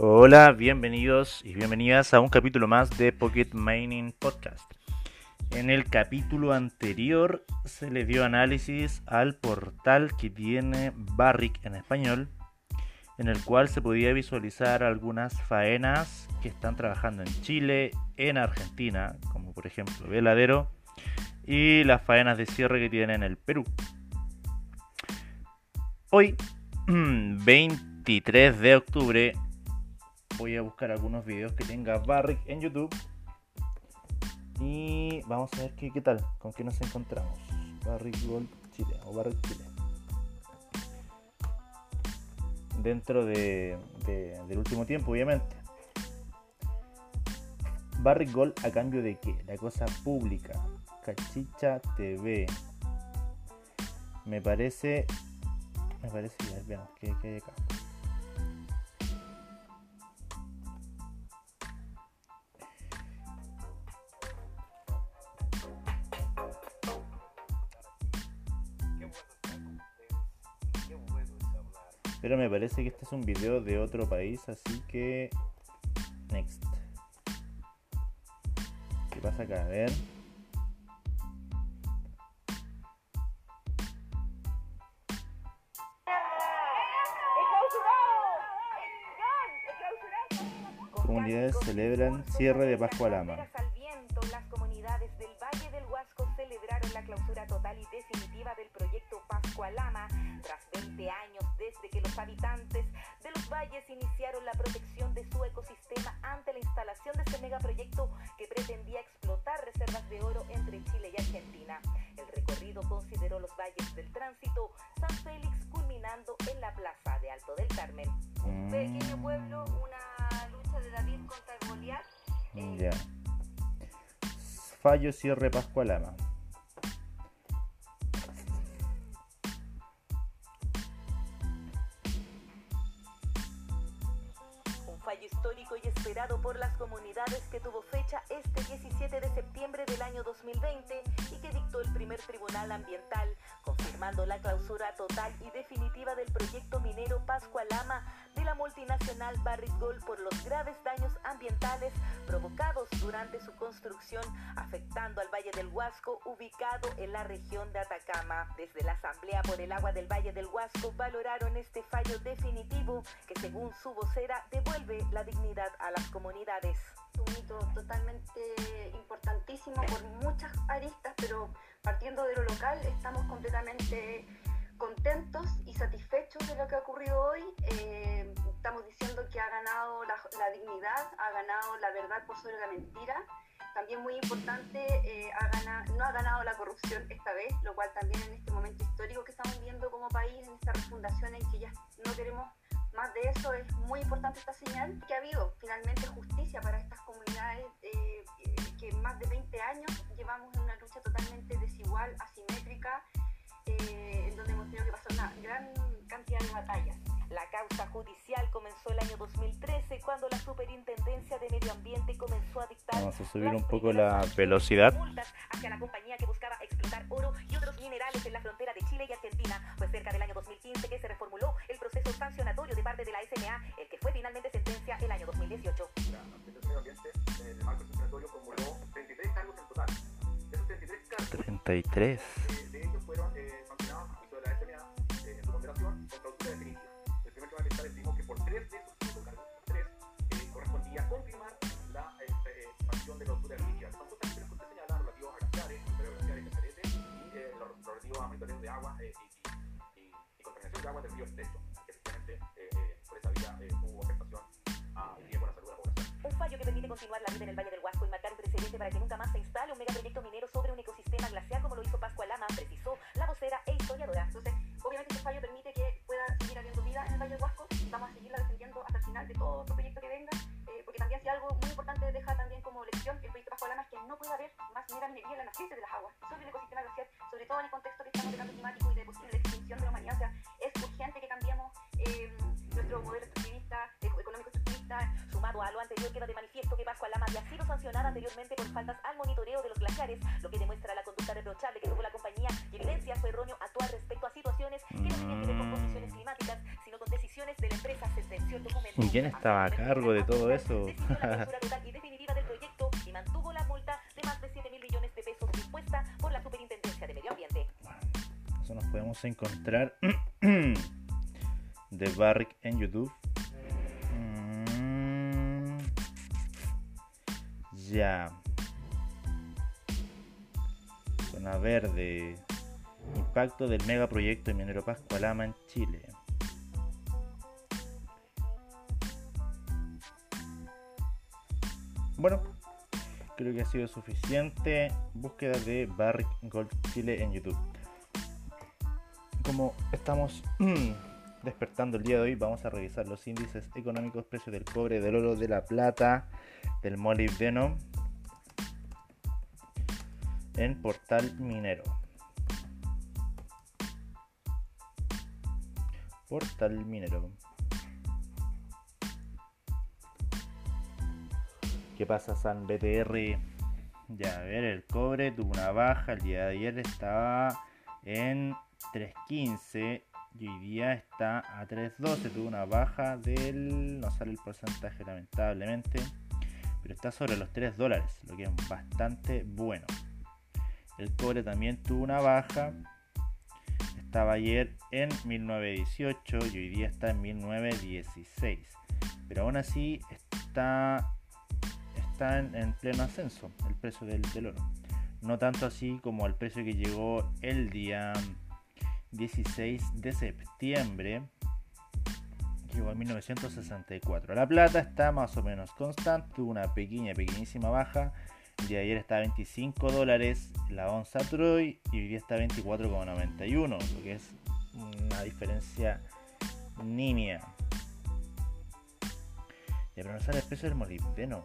Hola, bienvenidos y bienvenidas a un capítulo más de Pocket Mining Podcast. En el capítulo anterior se le dio análisis al portal que tiene Barrick en español, en el cual se podía visualizar algunas faenas que están trabajando en Chile, en Argentina, como por ejemplo Veladero, y las faenas de cierre que tienen en el Perú. Hoy, 23 de octubre, voy a buscar algunos videos que tenga Barrick en YouTube. Y vamos a ver qué, tal, con qué nos encontramos. Barrick Gold Chile o Barrick Chile. Dentro de, de- del último tiempo, obviamente. Barrick Gold a cambio de qué? La cosa pública. Cachicha TV. Me parece. Me parece. A ver, veamos qué, qué hay acá. Pero me parece que este es un video de otro país, así que. Next. ¿Qué pasa acá? A ver. Comunidades celebran cierre de Pascua Lama. Las comunidades del Valle del Huasco celebraron la clausura total y definitiva del proyecto Pascua Lama tras 20 años desde que los habitantes de los valles iniciaron la protección de su ecosistema ante la instalación de este megaproyecto que pretendía explotar reservas de oro entre Chile y Argentina. El recorrido consideró los valles del tránsito San Félix culminando en la plaza de Alto del Carmen. Un Mm. pequeño pueblo, una lucha de David contra Goliat. eh, Ya. Fallo cierre Pascua Y esperado por las comunidades que tuvo fecha este 17 de septiembre del año 2020 y que dictó el primer tribunal ambiental, confirmando la clausura total y definitiva del proyecto minero Pascua Lama de la multinacional Barrick Gold por los graves daños ambientales provocados durante su construcción, afectando al Valle del Huasco, ubicado en la región de Atacama. Desde la Asamblea por el Agua del Valle del Huasco valoraron este fallo definitivo que según su vocera devuelve la dignidad a las comunidades. un hito totalmente importantísimo por muchas aristas, pero partiendo de lo local estamos completamente contentos y satisfechos de lo que ha ocurrido hoy. Eh, estamos diciendo que ha ganado la, la dignidad, ha ganado la verdad por sobre la mentira. También muy importante, eh, ha gana- no ha ganado la corrupción esta vez, lo cual también en este momento histórico que estamos viviendo como país, en esta refundación en que ya no queremos más de eso, es muy importante esta señal que ha habido finalmente justicia para estas comunidades eh, que más de 20 años llevamos en una lucha totalmente desigual, asimétrica, eh, en donde hemos tenido que pasar una gran cantidad de batallas. La causa judicial comenzó el año 2013 cuando la Superintendencia de Medio Ambiente comenzó a dictar Vamos a subir un poco la velocidad. multas hacia la compañía que buscaba explotar oro y otros minerales en la frontera de Chile y Argentina. Fue cerca del año 2015 que se reformuló el proceso sancionatorio de parte de la SMA, el que fue finalmente sentencia el año 2018. La Administración de Medio Ambiente, en el marco sancionatorio, formuló 33 cargos en total. Esos 33 cargos, 33. Continuar la vida en el Valle del Huasco y marcar un precedente para que nunca más se instale un megaproyecto minero sobre un ecosistema glaciar como lo hizo Pascua Lama, precisó la vocera e historiadora. Entonces, obviamente este fallo permite que pueda seguir habiendo vida en el Valle del Huasco. Vamos a seguirla defendiendo hasta el final de todo otro proyecto que venga, eh, porque también si algo muy importante deja también como lección el proyecto Pascua Lama es que no puede haber más mega minería en la naciente de las aguas, sobre el ecosistema glaciar, sobre todo en el contexto que estamos de cambio climático y de posible extinción de la humanidad. O sea, es urgente que cambiemos eh, nuestro modelo extractivista, eco- económico extractivista, Sumado a lo anterior, queda de manifiesto Lama había sido sancionada anteriormente por faltas al monitoreo de los glaciares, lo que demuestra la conducta reprochable que tuvo la compañía y evidencia su erróneo actuar respecto a situaciones que no tenían que ver con condiciones climáticas, sino con decisiones de la empresa sentenció el documento. ¿Y quién estaba a cargo de todo eso? La total y definitiva del proyecto y mantuvo la multa de más de 7 mil millones de pesos impuesta por la Superintendencia de Medio Ambiente. Eso nos podemos encontrar de Barrick en YouTube. Zona verde. Impacto del megaproyecto minero Pascualama en Chile. Bueno, creo que ha sido suficiente. Búsqueda de Barrick Gold Chile en YouTube. Como estamos despertando el día de hoy, vamos a revisar los índices económicos, precios del cobre, del oro, de la plata, del molibdeno en Portal Minero. Portal Minero. ¿Qué pasa San BTR? Ya, a ver, el cobre tuvo una baja, el día de ayer estaba en 3.15 y hoy día está a 3.12, tuvo una baja del... no sale el porcentaje lamentablemente, pero está sobre los 3 dólares, lo que es bastante bueno. El cobre también tuvo una baja, estaba ayer en 1918 y hoy día está en 1916, pero aún así está está en, en pleno ascenso el precio del, del, oro. No tanto así como el precio que llegó el día 16 de septiembre, llegó a 1964. La plata está más o menos constante, tuvo una pequeña, pequeñísima baja. De ayer está a 25 dólares la onza Troy y hoy día está a 24,91, lo que es una diferencia nimia. Ya, pero no sale el precio del molibdeno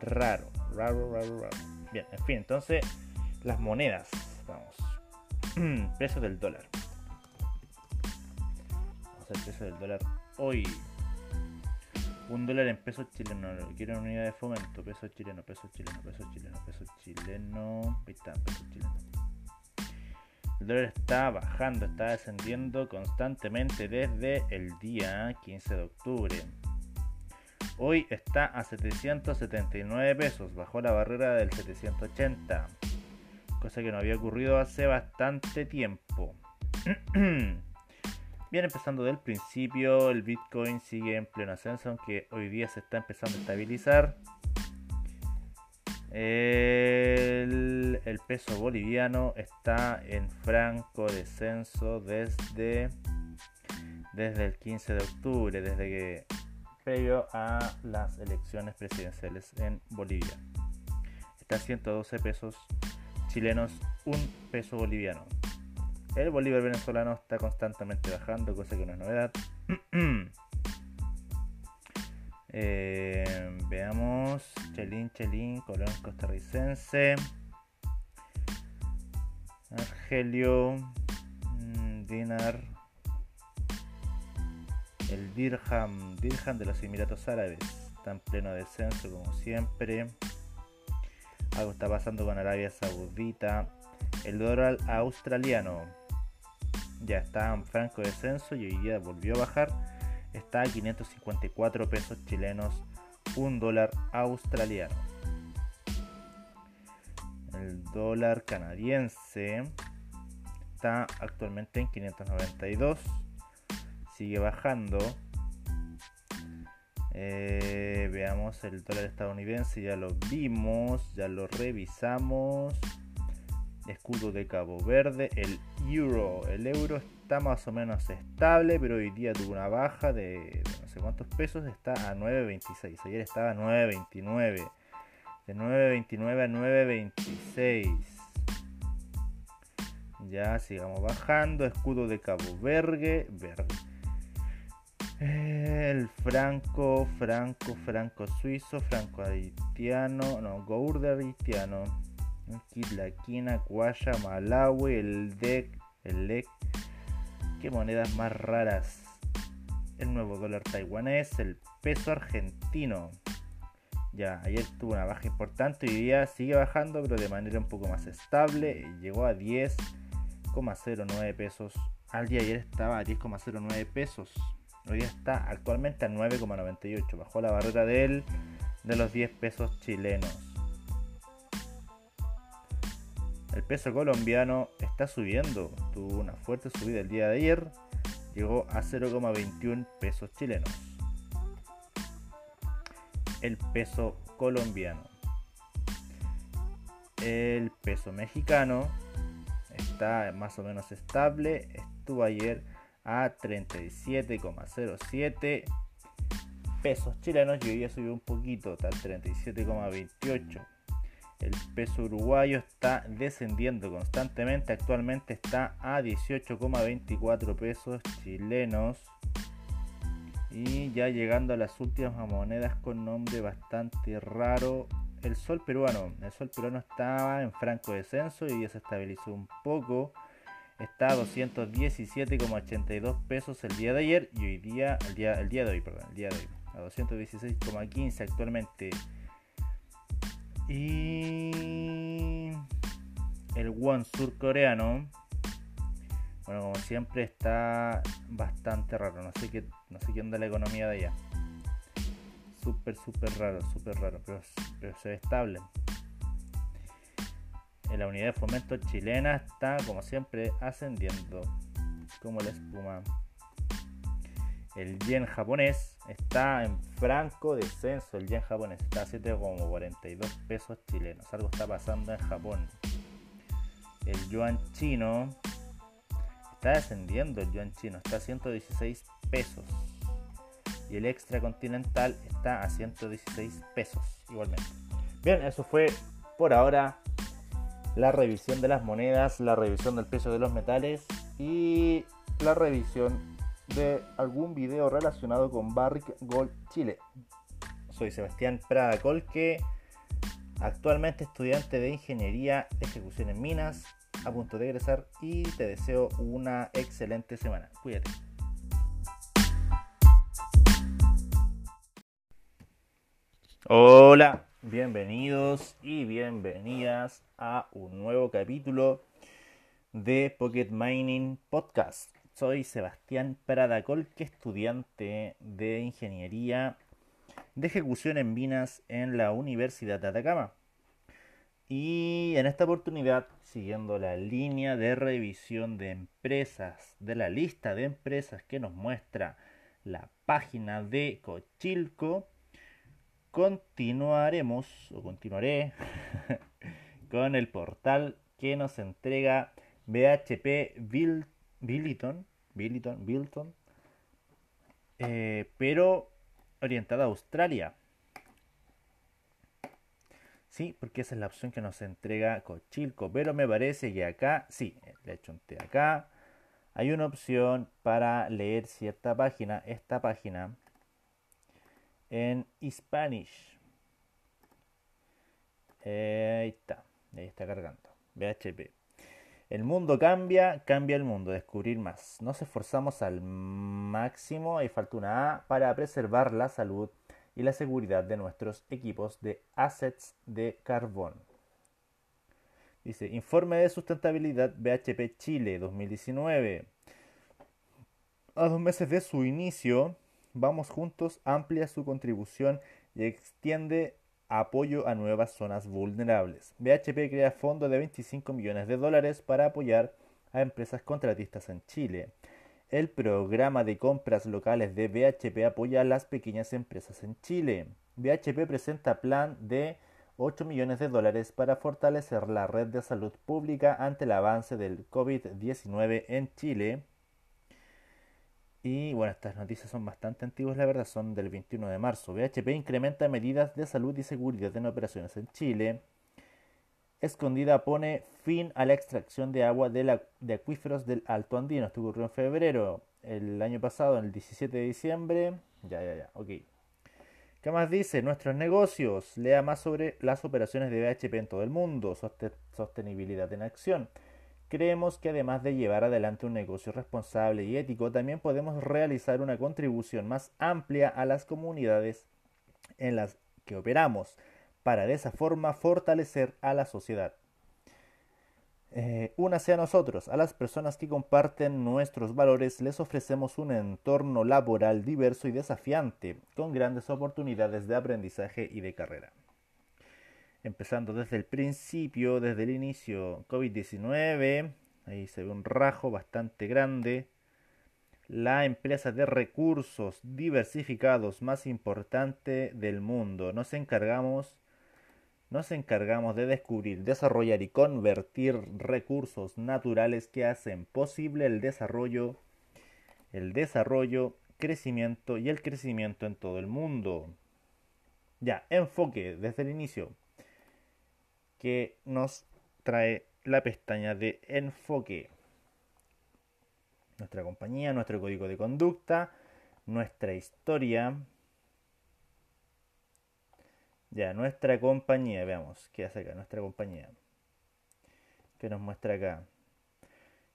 raro, raro, raro, raro. Bien, en fin, entonces las monedas, vamos. precio del dólar. Al precio del dólar hoy. Un dólar en pesos chilenos. Quiero unidad de fomento. Peso chileno, peso chileno, peso chileno, peso chileno. Ahí está, peso chileno. El dólar está bajando, está descendiendo constantemente desde el día 15 de octubre. Hoy está a 779 pesos, bajó la barrera del 780, cosa que no había ocurrido hace bastante tiempo. Bien, empezando del principio, el Bitcoin sigue en pleno ascenso, aunque hoy día se está empezando a estabilizar. El, peso boliviano está en franco descenso desde, desde el 15 de octubre, desde que previo a las elecciones presidenciales en Bolivia. Está a 112 pesos chilenos, un peso boliviano. El bolívar venezolano está constantemente bajando, cosa que no es novedad. eh, veamos, Chelín, Chelín, colón costarricense, Argelio, Dinar, el dirham, dirham de los Emiratos Árabes está en pleno descenso como siempre. Algo está pasando con Arabia Saudita. El dólar australiano ya está en franco descenso y hoy día volvió a bajar. Está a 554 pesos chilenos, un dólar australiano. El dólar canadiense está actualmente en 592 sigue bajando. Eh, veamos el dólar estadounidense, ya lo vimos, ya lo revisamos. Escudo de Cabo Verde, el euro. El euro está más o menos estable, pero hoy día tuvo una baja de, no sé cuántos pesos, está a 9.26. Ayer estaba a 9.29. De 9.29 a 9.26. Ya sigamos bajando. Escudo de Cabo Verde. Verde. El franco, franco, franco suizo, franco haitiano, no, gourde haitiano, Kitlaquina, Guaya, Malawi, el DEC, el LEC. Qué monedas más raras. El nuevo dólar taiwanés, el peso argentino. Ya, ayer tuvo una baja importante y hoy día sigue bajando, pero de manera un poco más estable. Llegó a 10,09 pesos. Al día ayer estaba a 10,09 pesos Hoy está actualmente a 9,98. Bajó la barrera de él de los 10 pesos chilenos. El peso colombiano está subiendo. Tuvo una fuerte subida el día de ayer. Llegó a 0,21 pesos chilenos. El peso colombiano. El peso mexicano está más o menos estable. Estuvo ayer a 37,07 pesos chilenos y hoy día subió un poquito, está al 37,28. El peso uruguayo está descendiendo constantemente, actualmente está a 18,24 pesos chilenos. Y ya llegando a las últimas monedas con nombre bastante raro, el sol peruano. El sol peruano estaba en franco descenso y ya se estabilizó un poco. Está a 217,82 pesos el día de ayer y hoy día, el día, el día de hoy, perdón, el día de hoy, a 216,15 actualmente. Y el won surcoreano, bueno, como siempre está bastante raro. No sé qué, no sé qué onda la economía de allá. Súper, súper raro, súper raro, pero, pero se ve estable. En la unidad de fomento chilena está, como siempre, ascendiendo como la espuma. El yen japonés está en franco descenso. El yen japonés está a 7,42 pesos chilenos. Algo está pasando en Japón. El yuan chino está descendiendo. El yuan chino está a 116 pesos. Y el extra continental está a 116 pesos igualmente. Bien, eso fue por ahora la revisión de las monedas, la revisión del precio de los metales y la revisión de algún video relacionado con Barrick Gold Chile. Soy Sebastián Prada Colque, actualmente estudiante de Ingeniería Ejecución en Minas, a punto de egresar y te deseo una excelente semana. Cuídate. Hola, bienvenidos y bienvenidas a un nuevo capítulo de Pocket Mining Podcast. Soy Sebastián Pradacolque, estudiante de Ingeniería de Ejecución en Minas en la Universidad de Atacama. Y en esta oportunidad, siguiendo la línea de revisión de empresas, de la lista de empresas que nos muestra la página de Cochilco, continuaremos o continuaré con el portal que nos entrega BHP Build Billiton, Billiton, Bilton, eh, pero orientada a Australia. Sí, porque esa es la opción que nos entrega Cochilco, pero me parece que acá, sí, le he hecho un té acá, hay una opción para leer cierta página, esta página, en Spanish. Eh, ahí está, ahí está cargando, BHP. El mundo cambia, cambia el mundo, descubrir más. Nos esforzamos al máximo, hay falta una A, para preservar la salud y la seguridad de nuestros equipos de assets de carbón. Dice, informe de sustentabilidad BHP Chile 2019. A dos meses de su inicio, Vamos Juntos amplia su contribución y extiende apoyo a nuevas zonas vulnerables. BHP crea fondo de 25 millones de dólares para apoyar a empresas contratistas en Chile. El programa de compras locales de BHP apoya a las pequeñas empresas en Chile. BHP presenta plan de 8 millones de dólares para fortalecer la red de salud pública ante el avance del COVID-19 en Chile y bueno, estas noticias son bastante antiguas, la verdad, son del 21 de marzo. BHP incrementa medidas de salud y seguridad en operaciones en Chile. Escondida pone fin a la extracción de agua de, la, de acuíferos del Alto Andino. Esto ocurrió en febrero, el año pasado, el 17 de diciembre. Ya, ya, ya, ok. ¿Qué más dice? Nuestros negocios. Lea más sobre las operaciones de BHP en todo el mundo. Sostenibilidad en acción. Creemos que además de llevar adelante un negocio responsable y ético, también podemos realizar una contribución más amplia a las comunidades en las que operamos, para de esa forma fortalecer a la sociedad. Eh, únase a nosotros, a las personas que comparten nuestros valores, les ofrecemos un entorno laboral diverso y desafiante, con grandes oportunidades de aprendizaje y de carrera. Empezando desde el principio, desde el inicio, COVID-19, ahí se ve un rajo bastante grande. La empresa de recursos diversificados más importante del mundo. Nos encargamos nos encargamos de descubrir, desarrollar y convertir recursos naturales que hacen posible el desarrollo, el desarrollo, crecimiento y el crecimiento en todo el mundo. Ya, enfoque desde el inicio que nos trae la pestaña de enfoque. Nuestra compañía, nuestro código de conducta, nuestra historia, ya, nuestra compañía, veamos, ¿qué hace acá? Nuestra compañía. ¿Qué nos muestra acá?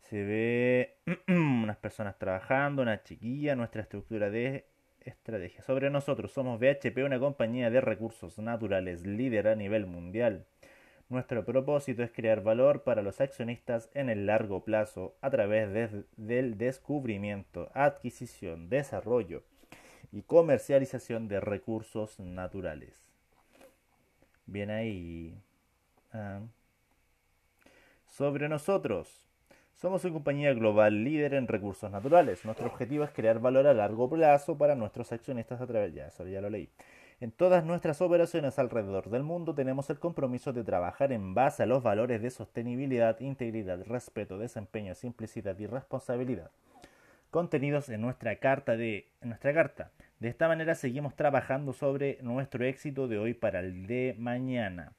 Se ve unas personas trabajando, una chiquilla, nuestra estructura de estrategia. Sobre nosotros, somos BHP, una compañía de recursos naturales líder a nivel mundial. Nuestro propósito es crear valor para los accionistas en el largo plazo a través del descubrimiento, adquisición, desarrollo y comercialización de recursos naturales. Bien ahí. Ah. Sobre nosotros. Somos una compañía global líder en recursos naturales. Nuestro objetivo es crear valor a largo plazo para nuestros accionistas a través ya, eso ya lo leí. En todas nuestras operaciones alrededor del mundo tenemos el compromiso de trabajar en base a los valores de sostenibilidad, integridad, respeto, desempeño, simplicidad y responsabilidad contenidos en nuestra carta de nuestra carta. De esta manera seguimos trabajando sobre nuestro éxito de hoy para el de mañana.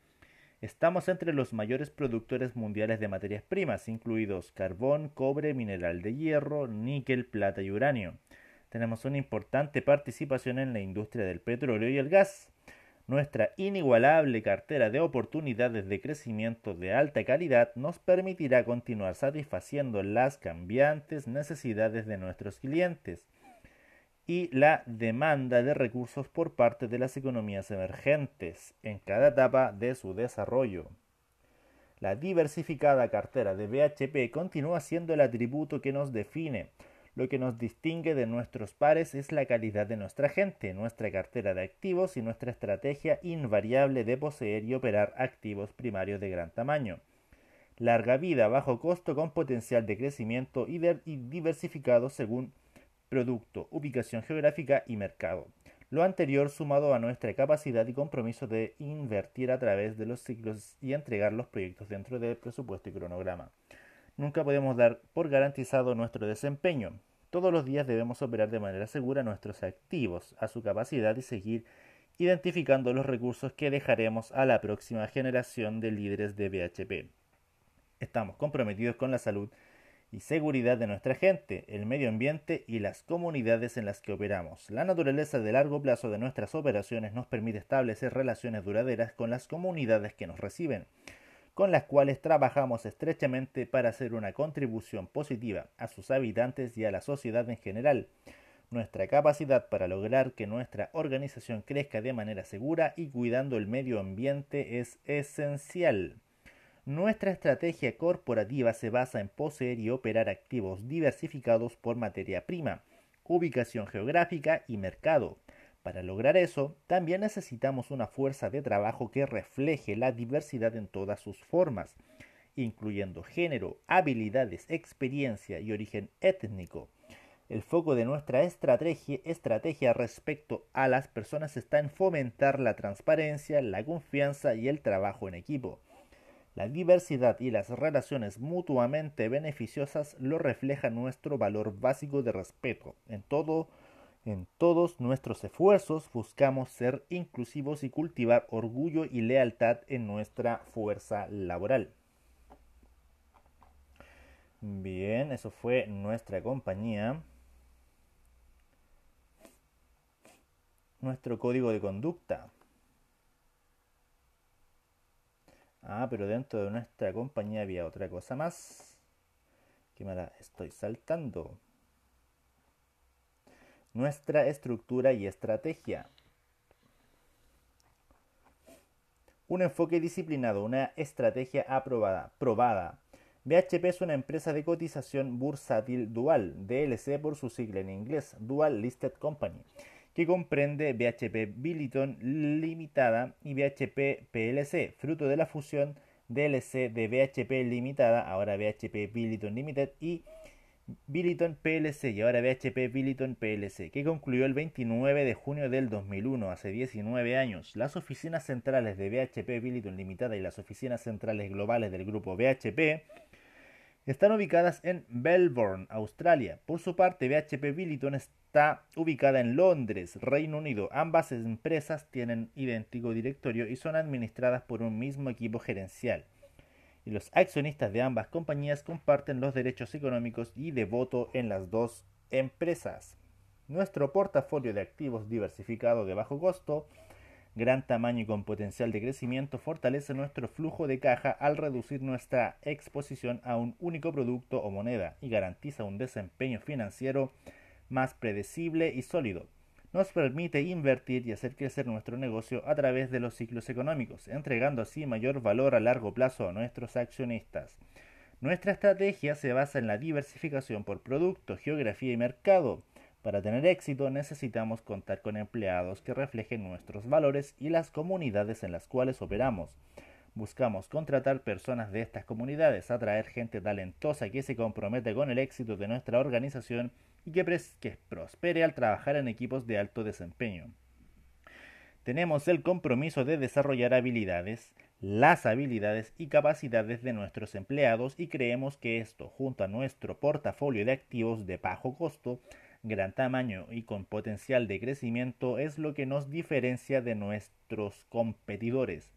Estamos entre los mayores productores mundiales de materias primas, incluidos carbón, cobre, mineral de hierro, níquel, plata y uranio. Tenemos una importante participación en la industria del petróleo y el gas. Nuestra inigualable cartera de oportunidades de crecimiento de alta calidad nos permitirá continuar satisfaciendo las cambiantes necesidades de nuestros clientes y la demanda de recursos por parte de las economías emergentes en cada etapa de su desarrollo. La diversificada cartera de BHP continúa siendo el atributo que nos define. Lo que nos distingue de nuestros pares es la calidad de nuestra gente, nuestra cartera de activos y nuestra estrategia invariable de poseer y operar activos primarios de gran tamaño. Larga vida, bajo costo con potencial de crecimiento y diversificado según producto, ubicación geográfica y mercado. Lo anterior sumado a nuestra capacidad y compromiso de invertir a través de los ciclos y entregar los proyectos dentro del presupuesto y cronograma. Nunca podemos dar por garantizado nuestro desempeño. Todos los días debemos operar de manera segura nuestros activos, a su capacidad y seguir identificando los recursos que dejaremos a la próxima generación de líderes de BHP. Estamos comprometidos con la salud y seguridad de nuestra gente, el medio ambiente y las comunidades en las que operamos. La naturaleza de largo plazo de nuestras operaciones nos permite establecer relaciones duraderas con las comunidades que nos reciben, con las cuales trabajamos estrechamente para hacer una contribución positiva a sus habitantes y a la sociedad en general. Nuestra capacidad para lograr que nuestra organización crezca de manera segura y cuidando el medio ambiente es esencial. Nuestra estrategia corporativa se basa en poseer y operar activos diversificados por materia prima, ubicación geográfica y mercado. Para lograr eso, también necesitamos una fuerza de trabajo que refleje la diversidad en todas sus formas, incluyendo género, habilidades, experiencia y origen étnico. El foco de nuestra estrategia, respecto a las personas está en fomentar la transparencia, la confianza y el trabajo en equipo. La diversidad y las relaciones mutuamente beneficiosas lo refleja nuestro valor básico de respeto. En todo en todos nuestros esfuerzos buscamos ser inclusivos y cultivar orgullo y lealtad en nuestra fuerza laboral. Bien, eso fue nuestra compañía. Nuestro código de conducta. Ah, pero dentro de nuestra compañía había otra cosa más. Me la estoy saltando. Nuestra estructura y estrategia. Un enfoque disciplinado, una estrategia aprobada, probada, BHP es una empresa de cotización bursátil dual, DLC por su sigla en inglés, Dual Listed Company, que comprende BHP Billiton Limitada y BHP PLC, fruto de la fusión DLC de BHP Limitada, ahora BHP Billiton Limited y Billiton PLC y ahora BHP Billiton PLC, que concluyó el 29 de junio del 2001, hace 19 años. Las oficinas centrales de BHP Billiton Limitada y las oficinas centrales globales del grupo BHP están ubicadas en Melbourne, Australia. Por su parte, BHP Billiton está ubicada en Londres, Reino Unido. Ambas empresas tienen idéntico directorio y son administradas por un mismo equipo gerencial. Y los accionistas de ambas compañías comparten los derechos económicos y de voto en las dos empresas. Nuestro portafolio de activos diversificado de bajo costo gran tamaño y con potencial de crecimiento fortalece nuestro flujo de caja al reducir nuestra exposición a un único producto o moneda y garantiza un desempeño financiero más predecible y sólido. Nos permite invertir y hacer crecer nuestro negocio a través de los ciclos económicos, entregando así mayor valor a largo plazo a nuestros accionistas. Nuestra estrategia se basa en la diversificación por producto, geografía y mercado, para tener éxito necesitamos contar con empleados que reflejen nuestros valores y las comunidades en las cuales operamos. Buscamos contratar personas de estas comunidades, atraer gente talentosa que se compromete con el éxito de nuestra organización y que, que prospere al trabajar en equipos de alto desempeño. Tenemos el compromiso de desarrollar habilidades, las habilidades y capacidades de nuestros empleados y creemos que esto, junto a nuestro portafolio de activos de bajo costo, gran tamaño y con potencial de crecimiento es lo que nos diferencia de nuestros competidores.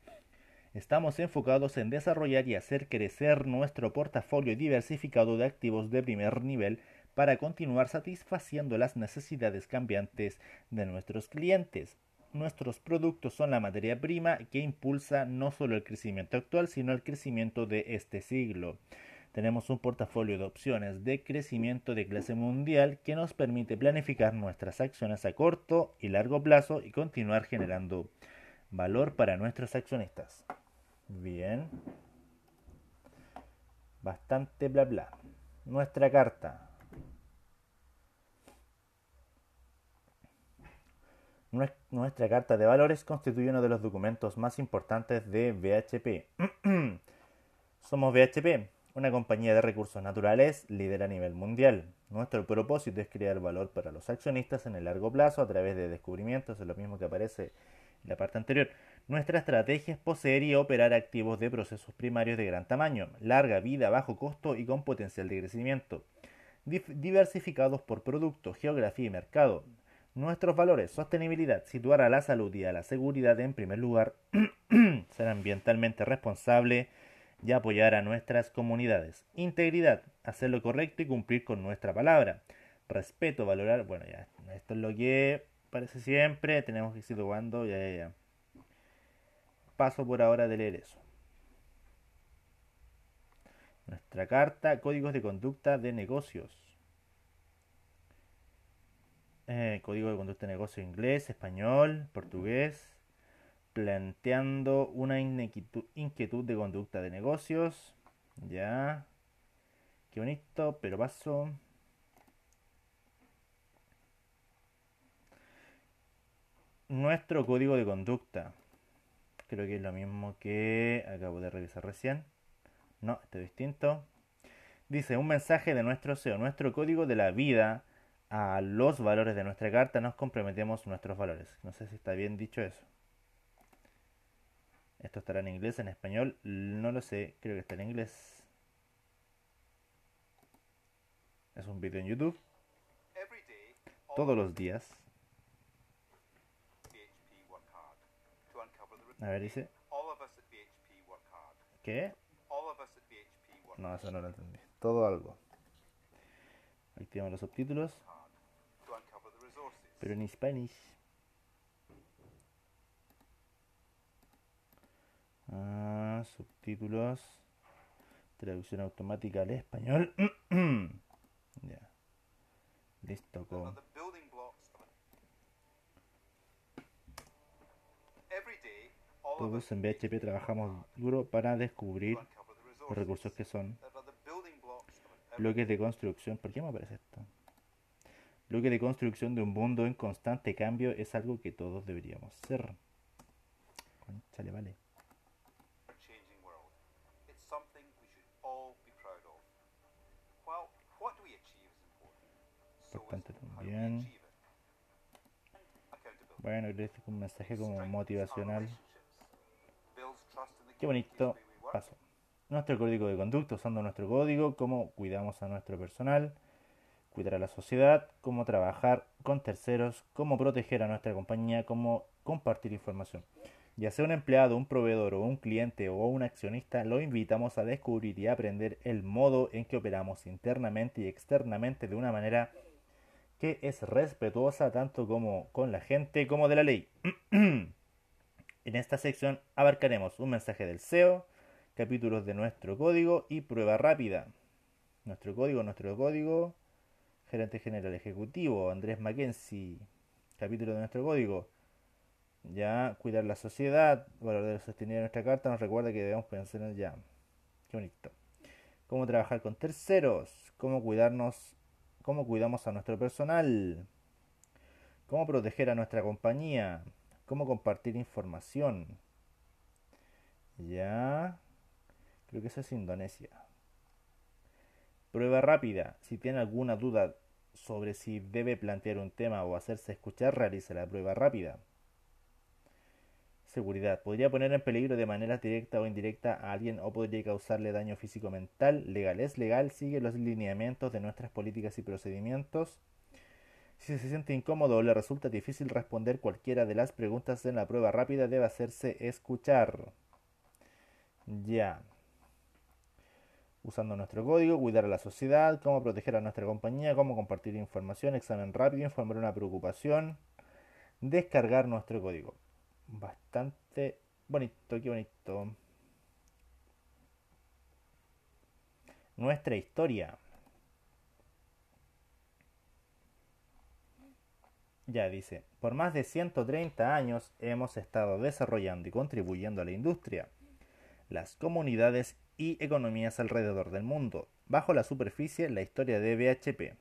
Estamos enfocados en desarrollar y hacer crecer nuestro portafolio diversificado de activos de primer nivel para continuar satisfaciendo las necesidades cambiantes de nuestros clientes. Nuestros productos son la materia prima que impulsa no solo el crecimiento actual, sino el crecimiento de este siglo tenemos un portafolio de opciones de crecimiento de clase mundial que nos permite planificar nuestras acciones a corto y largo plazo y continuar generando valor para nuestros accionistas. Bien. Bastante bla bla. Nuestra carta. Nuestra carta de valores constituye uno de los documentos más importantes de BHP. Somos BHP, una compañía de recursos naturales líder a nivel mundial. Nuestro propósito es crear valor para los accionistas en el largo plazo a través de descubrimientos, es lo mismo que aparece en la parte anterior. Nuestra estrategia es poseer y operar activos de procesos primarios de gran tamaño, larga vida, bajo costo y con potencial de crecimiento, diversificados por producto, geografía y mercado. Nuestros valores, sostenibilidad, situar a la salud y a la seguridad en primer lugar, ser ambientalmente responsable, y apoyar a nuestras comunidades. Integridad, hacer lo correcto y cumplir con nuestra palabra. Respeto, valorar, bueno, ya, esto es lo que parece siempre, tenemos que ir situando, ya, ya, ya. Paso por ahora de leer eso. Nuestra carta, códigos de conducta de negocios. Eh, código de conducta de negocio inglés, español, portugués, planteando una inquietud, de conducta de negocios. Ya. Qué bonito, pero paso. Nuestro código de conducta. Creo que es lo mismo que acabo de revisar recién. No, este es distinto. Dice un mensaje de nuestro SEO, nuestro código de la vida a los valores de nuestra carta, nos comprometemos nuestros valores. No sé si está bien dicho eso. Esto estará en inglés, en español, no lo sé, creo que está en inglés. Es un video en YouTube. Todos los días. A ver, dice. ¿Qué? No, eso no lo entendí. Todo algo. Activamos los subtítulos. Pero en español. Ah, subtítulos. Traducción automática al español. ya. Listo. Con... Todos en BHP trabajamos duro para descubrir los recursos que son Bloques de construcción. ¿Por qué me aparece esto? Bloques de construcción de un mundo en constante cambio es algo que todos deberíamos ser. Conchale, vale. Importante también. Bueno, es un mensaje como motivacional. Qué bonito. Paso. Nuestro código de conducta, usando nuestro código, cómo cuidamos a nuestro personal, cuidar a la sociedad, cómo trabajar con terceros, cómo proteger a nuestra compañía, cómo compartir información. Ya sea un empleado, un proveedor o un cliente o un accionista, lo invitamos a descubrir y aprender el modo en que operamos internamente y externamente de una manera que es respetuosa tanto como con la gente como de la ley. en esta sección abarcaremos un mensaje del SEO, capítulos de nuestro código y prueba rápida. Nuestro código, nuestro código, gerente general ejecutivo, Andrés Mackenzie, capítulo de nuestro código. Ya, cuidar la sociedad, valor de la sostenibilidad de nuestra carta nos recuerda que debemos pensar en ya. Qué bonito. Cómo trabajar con terceros, cómo cuidarnos, cómo cuidamos a nuestro personal, cómo proteger a nuestra compañía, cómo compartir información. Ya, creo que eso es Indonesia. Prueba rápida. Si tiene alguna duda sobre si debe plantear un tema o hacerse escuchar, realice la prueba rápida. Seguridad. Podría poner en peligro de manera directa o indirecta a alguien o podría causarle daño físico mental. Legal. Es legal. Sigue los lineamientos de nuestras políticas y procedimientos. Si se siente incómodo o le resulta difícil responder cualquiera de las preguntas en la prueba rápida, debe hacerse escuchar. Ya. Usando nuestro código, cuidar a la sociedad, cómo proteger a nuestra compañía, cómo compartir información, examen rápido, informar una preocupación, descargar nuestro código. Bastante bonito, qué bonito. Nuestra historia. Ya dice, por más de 130 años hemos estado desarrollando y contribuyendo a la industria, las comunidades y economías alrededor del mundo. Bajo la superficie, la historia de BHP.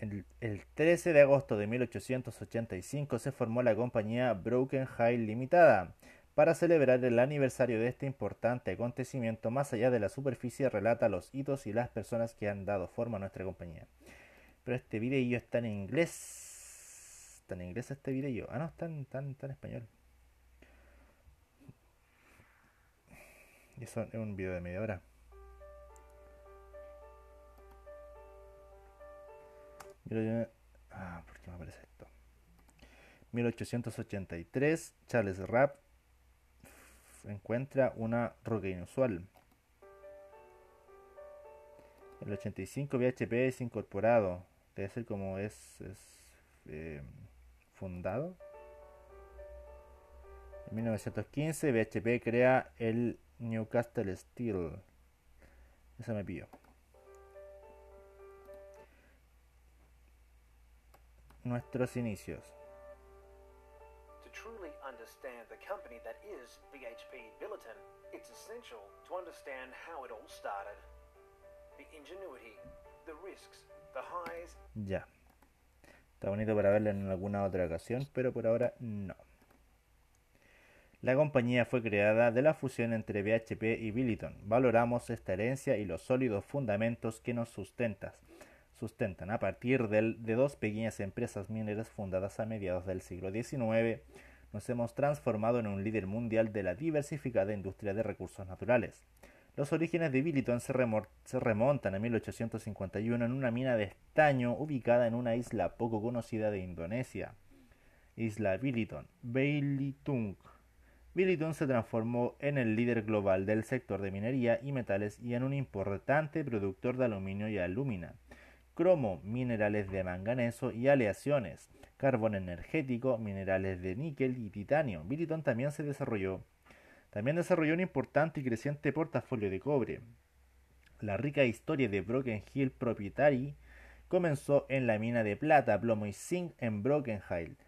El, el 13 de agosto de 1885 se formó la compañía Broken Hill Limitada. Para celebrar el aniversario de este importante acontecimiento, más allá de la superficie, relata los hitos y las personas que han dado forma a nuestra compañía. Pero este video está en inglés. Está en inglés este video. Ah, no, está en, está en- español. Y eso es un video de media hora. Ah, ¿por qué me aparece esto? 1883, Charles Rapp encuentra una roca inusual. El 85 BHP es incorporado. Debe ser como es, es eh, fundado. En 1915 BHP crea el Newcastle Steel. Eso me pillo. Nuestros inicios. To truly understand the company that is BHP Billiton, it's essential to understand how it all started. The ingenuity, Ya. Está bonito para verla en alguna otra ocasión, pero por ahora no. La compañía fue creada de la fusión entre BHP y Billiton. Valoramos esta herencia y los sólidos fundamentos que nos sustentas, sustentan a partir del- de dos pequeñas empresas mineras fundadas a mediados del siglo XIX. Nos hemos transformado en un líder mundial de la diversificada industria de recursos naturales. Los orígenes de Billiton se, se remontan a 1851 en una mina de estaño ubicada en una isla poco conocida de Indonesia. Isla Billiton, Belitung. Billiton se transformó en el líder global del sector de minería y metales y en un importante productor de aluminio y alúmina, cromo, minerales de manganeso y aleaciones, carbón energético, minerales de níquel y titanio. Billiton también se desarrolló también desarrolló un importante y creciente portafolio de cobre. La rica historia de Broken Hill Proprietary comenzó en la mina de plata, plomo y zinc en Broken Hill.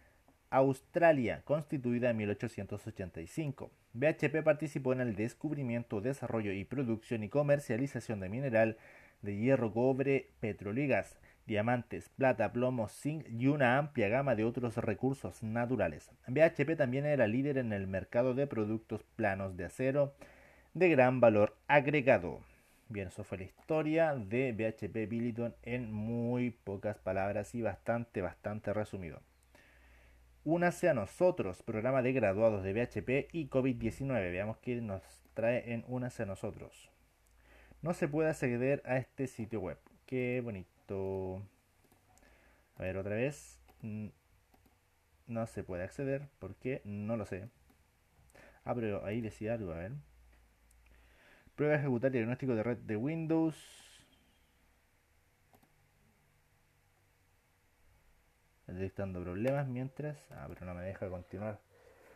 Australia, constituida en 1885. BHP participó en el descubrimiento, desarrollo y producción y comercialización de mineral de hierro, cobre, petróleo y gas, diamantes, plata, plomo, zinc y una amplia gama de otros recursos naturales. BHP también era líder en el mercado de productos planos de acero de gran valor agregado. Bien, eso fue la historia de BHP Billiton en muy pocas palabras y bastante, bastante resumido. Únase a nosotros, programa de graduados de BHP y COVID-19. Veamos qué nos trae en Únase a nosotros. No se puede acceder a este sitio web. Qué bonito. A ver, otra vez. No se puede acceder. ¿Por qué? No lo sé. Ah, pero ahí decía algo, a ver. Prueba de ejecutar diagnóstico de red de Windows. Detectando problemas mientras... Ah, pero no me deja continuar.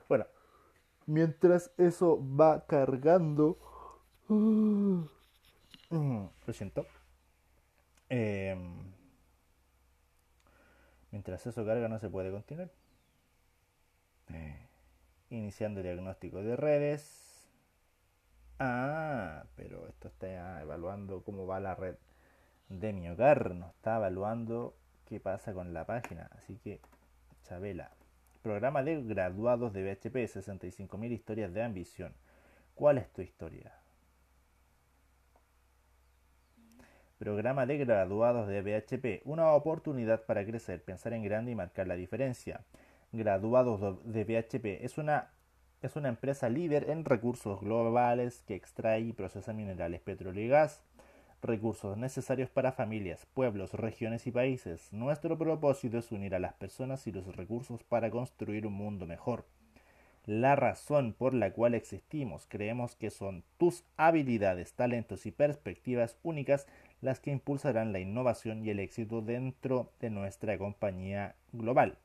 Bueno, mientras eso va cargando... Lo siento. Em, mientras eso carga no se puede continuar. Iniciando diagnóstico de redes. Ah, pero esto está evaluando cómo va la red de mi hogar, no está evaluando qué pasa con la página. Así que, Chabela. Programa de graduados de BHP, 65.000 historias de ambición. ¿Cuál es tu historia? Programa de graduados de BHP, una oportunidad para crecer, pensar en grande y marcar la diferencia. Graduados de BHP es una es una empresa líder en recursos globales que extrae y procesa minerales, petróleo y gas, recursos necesarios para familias, pueblos, regiones y países. Nuestro propósito es unir a las personas y los recursos para construir un mundo mejor. La razón por la cual existimos creemos que son tus habilidades, talentos y perspectivas únicas las que impulsarán la innovación y el éxito dentro de nuestra compañía global.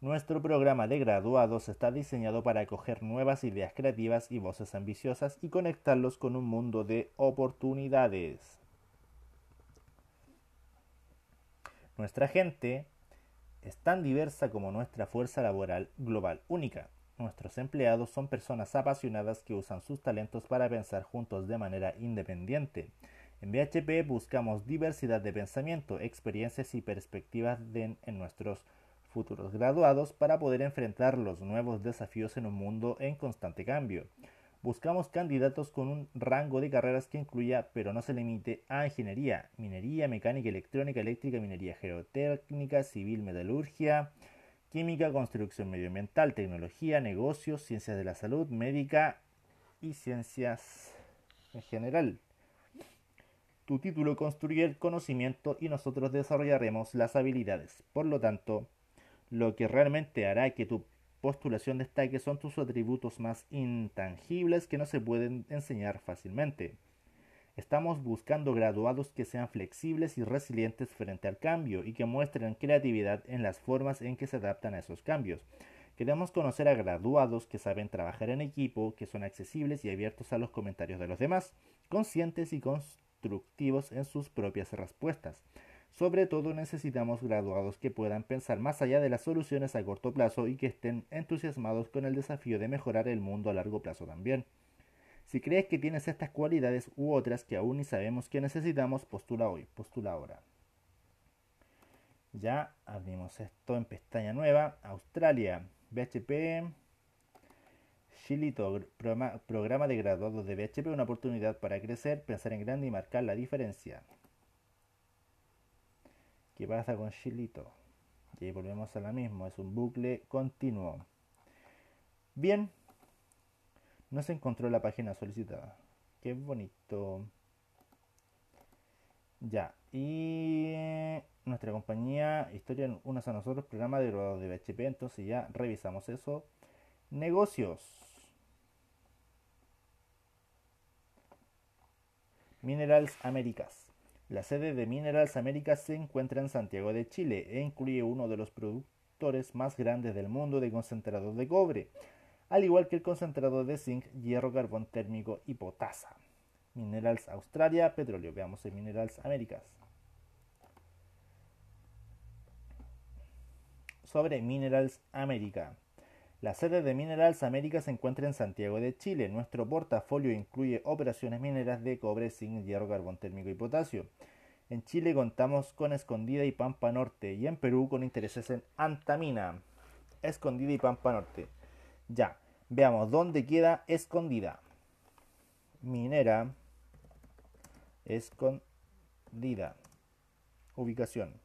Nuestro programa de graduados está diseñado para acoger nuevas ideas creativas y voces ambiciosas y conectarlos con un mundo de oportunidades. Nuestra gente es tan diversa como nuestra fuerza laboral global única. Nuestros empleados son personas apasionadas que usan sus talentos para pensar juntos de manera independiente. En BHP buscamos diversidad de pensamiento, experiencias y perspectivas en nuestros futuros graduados para poder enfrentar los nuevos desafíos en un mundo en constante cambio. Buscamos candidatos con un rango de carreras que incluya, pero no se limite, a ingeniería, minería, mecánica, electrónica, eléctrica, minería geotécnica, civil, metalurgia, química, construcción medioambiental, tecnología, negocios, ciencias de la salud, médica y ciencias en general. Tu título construye el conocimiento y nosotros desarrollaremos las habilidades. Por lo tanto, lo que realmente hará que tu postulación destaque son tus atributos más intangibles que no se pueden enseñar fácilmente. Estamos buscando graduados que sean flexibles y resilientes frente al cambio y que muestren creatividad en las formas en que se adaptan a esos cambios. Queremos conocer a graduados que saben trabajar en equipo, que son accesibles y abiertos a los comentarios de los demás, conscientes y constructivos en sus propias respuestas. Sobre todo necesitamos graduados que puedan pensar más allá de las soluciones a corto plazo y que estén entusiasmados con el desafío de mejorar el mundo a largo plazo también. Si crees que tienes estas cualidades u otras que aún ni sabemos que necesitamos, postula hoy, postula ahora. Ya abrimos esto en pestaña nueva. Australia, BHP, Chilito, programa, de graduados de BHP, una oportunidad para crecer, pensar en grande y marcar la diferencia. ¿Qué pasa con Chilito? Y ahí volvemos a la misma, es un bucle continuo. Bien, no se encontró la página solicitada. Qué bonito. Ya, y nuestra compañía Historia Unas a Nosotros, programa de graduados de BHP, entonces ya revisamos eso. Negocios. Minerals Américas. La sede de Minerals Américas se encuentra en Santiago de Chile e incluye uno de los productores más grandes del mundo de concentrados de cobre, al igual que el concentrador de zinc, hierro, carbón térmico y potasa. Minerals Australia, petróleo. Veamos en Minerals Américas. sobre Minerals América. La sede de Minerals América se encuentra en Santiago de Chile. Nuestro portafolio incluye operaciones mineras de cobre, zinc, hierro, carbón térmico y potasio. En Chile contamos con Escondida y Pampa Norte y en Perú con intereses en Antamina. Escondida y Pampa Norte. Ya, veamos dónde queda Escondida. Minera Escondida. Ubicación.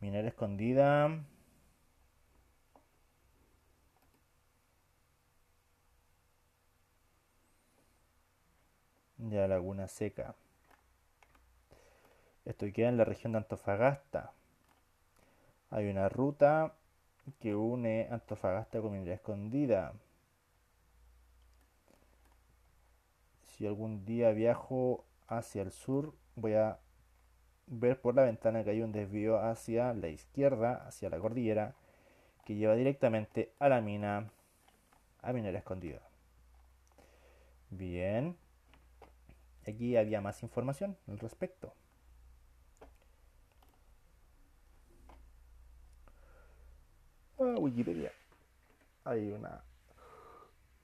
Minera escondida. Ya Laguna Seca. Esto queda en la región de Antofagasta. Hay una ruta que une Antofagasta con Minera Escondida. Si algún día viajo hacia el sur, voy a ver por la ventana que hay un desvío hacia la izquierda, hacia la cordillera, que lleva directamente a la mina, a minera escondida. Bien. Aquí había más información al respecto. Ah, Wikipedia. Hay una,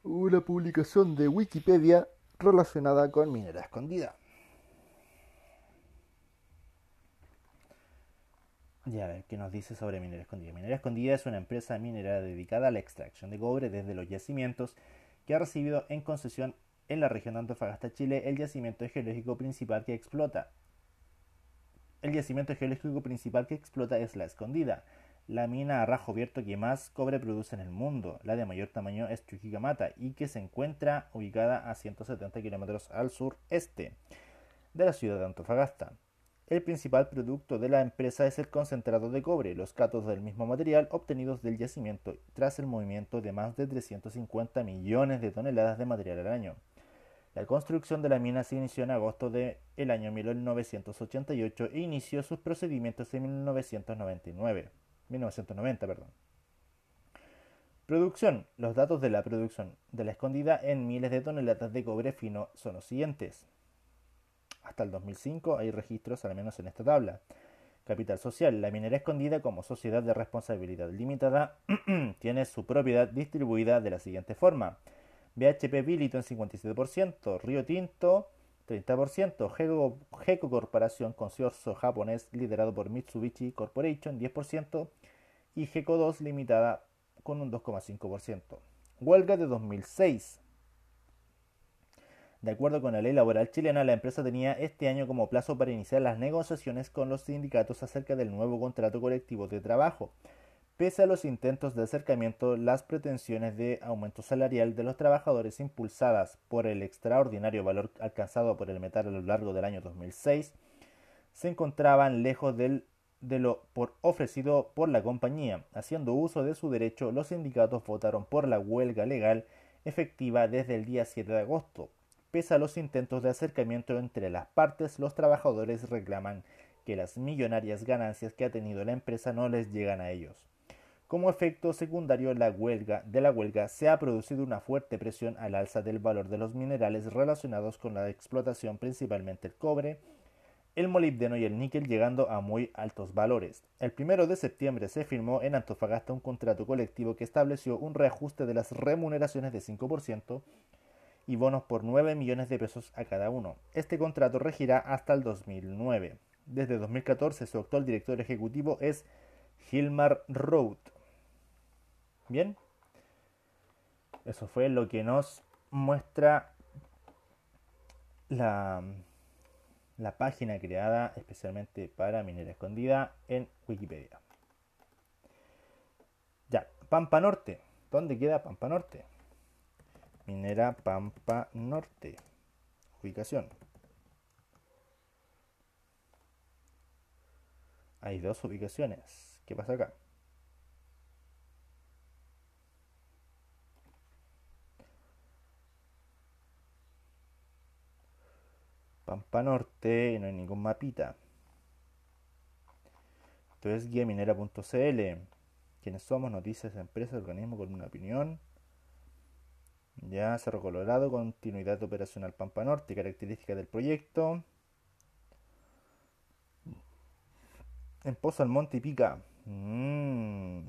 una publicación de Wikipedia relacionada con minera escondida. Ya a ver, ¿qué nos dice sobre Minera Escondida? Minera Escondida es una empresa minera dedicada a la extracción de cobre desde los yacimientos que ha recibido en concesión en la región de Antofagasta, Chile, el yacimiento geológico principal que explota. El yacimiento geológico principal que explota es la Escondida, la mina a rajo abierto que más cobre produce en el mundo. La de mayor tamaño es Chuquicamata y que se encuentra ubicada a 170 kilómetros al sureste de la ciudad de Antofagasta. El principal producto de la empresa es el concentrado de cobre, los cátodos del mismo material obtenidos del yacimiento tras el movimiento de más de 350 millones de toneladas de material al año. La construcción de la mina se inició en agosto del año 1988 e inició sus procedimientos en 1999. 1990. Perdón. Producción. Los datos de la producción de la escondida en miles de toneladas de cobre fino son los siguientes. Hasta el 2005 hay registros al menos en esta tabla. Capital social. La minera escondida como sociedad de responsabilidad limitada tiene su propiedad distribuida de la siguiente forma. BHP Billiton 57%, Río Tinto 30%, Geco, Corporación Consorcio japonés liderado por Mitsubishi Corporation 10% y Geco 2 limitada con un 2,5%. Huelga de 2006. De acuerdo con la ley laboral chilena, la empresa tenía este año como plazo para iniciar las negociaciones con los sindicatos acerca del nuevo contrato colectivo de trabajo. Pese a los intentos de acercamiento, las pretensiones de aumento salarial de los trabajadores impulsadas por el extraordinario valor alcanzado por el metal a lo largo del año 2006 se encontraban lejos de lo por ofrecido por la compañía. Haciendo uso de su derecho, los sindicatos votaron por la huelga legal efectiva desde el día 7 de agosto. Pese a los intentos de acercamiento entre las partes, los trabajadores reclaman que las millonarias ganancias que ha tenido la empresa no les llegan a ellos. Como efecto secundario la huelga, de la huelga se ha producido una fuerte presión al alza del valor de los minerales relacionados con la explotación, principalmente el cobre, el molibdeno y el níquel llegando a muy altos valores. El primero de septiembre se firmó en Antofagasta un contrato colectivo que estableció un reajuste de las remuneraciones de 5% y bonos por 9 millones de pesos a cada uno. Este contrato regirá hasta el 2009. Desde 2014 su actual director ejecutivo es Gilmar Roth. Bien, eso fue lo que nos muestra la, la página creada especialmente para Minera Escondida en Wikipedia. Ya, Pampa Norte. ¿Dónde queda Pampa Norte? Minera Pampa Norte. Ubicación. Hay dos ubicaciones. ¿Qué pasa acá? Pampa Norte, no hay ningún mapita. Esto es guiaminera.cl. ¿Quiénes somos? Noticias, empresas, organismo con una opinión. Ya, Cerro Colorado, continuidad operacional Pampa Norte, características del proyecto. En Pozo Almonte y Pica. Mm.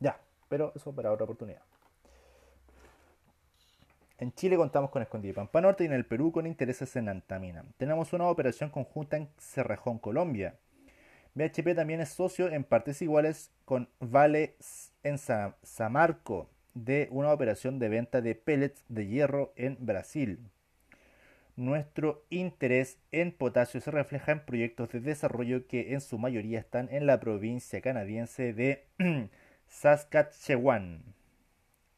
Ya, pero eso para otra oportunidad. En Chile contamos con Escondida y Pampa Norte y en el Perú con intereses en Antamina. Tenemos una operación conjunta en Cerrejón, Colombia. BHP también es socio en partes iguales con Vale en Sa- Samarco de una operación de venta de pellets de hierro en Brasil. Nuestro interés en potasio se refleja en proyectos de desarrollo que en su mayoría están en la provincia canadiense de Saskatchewan.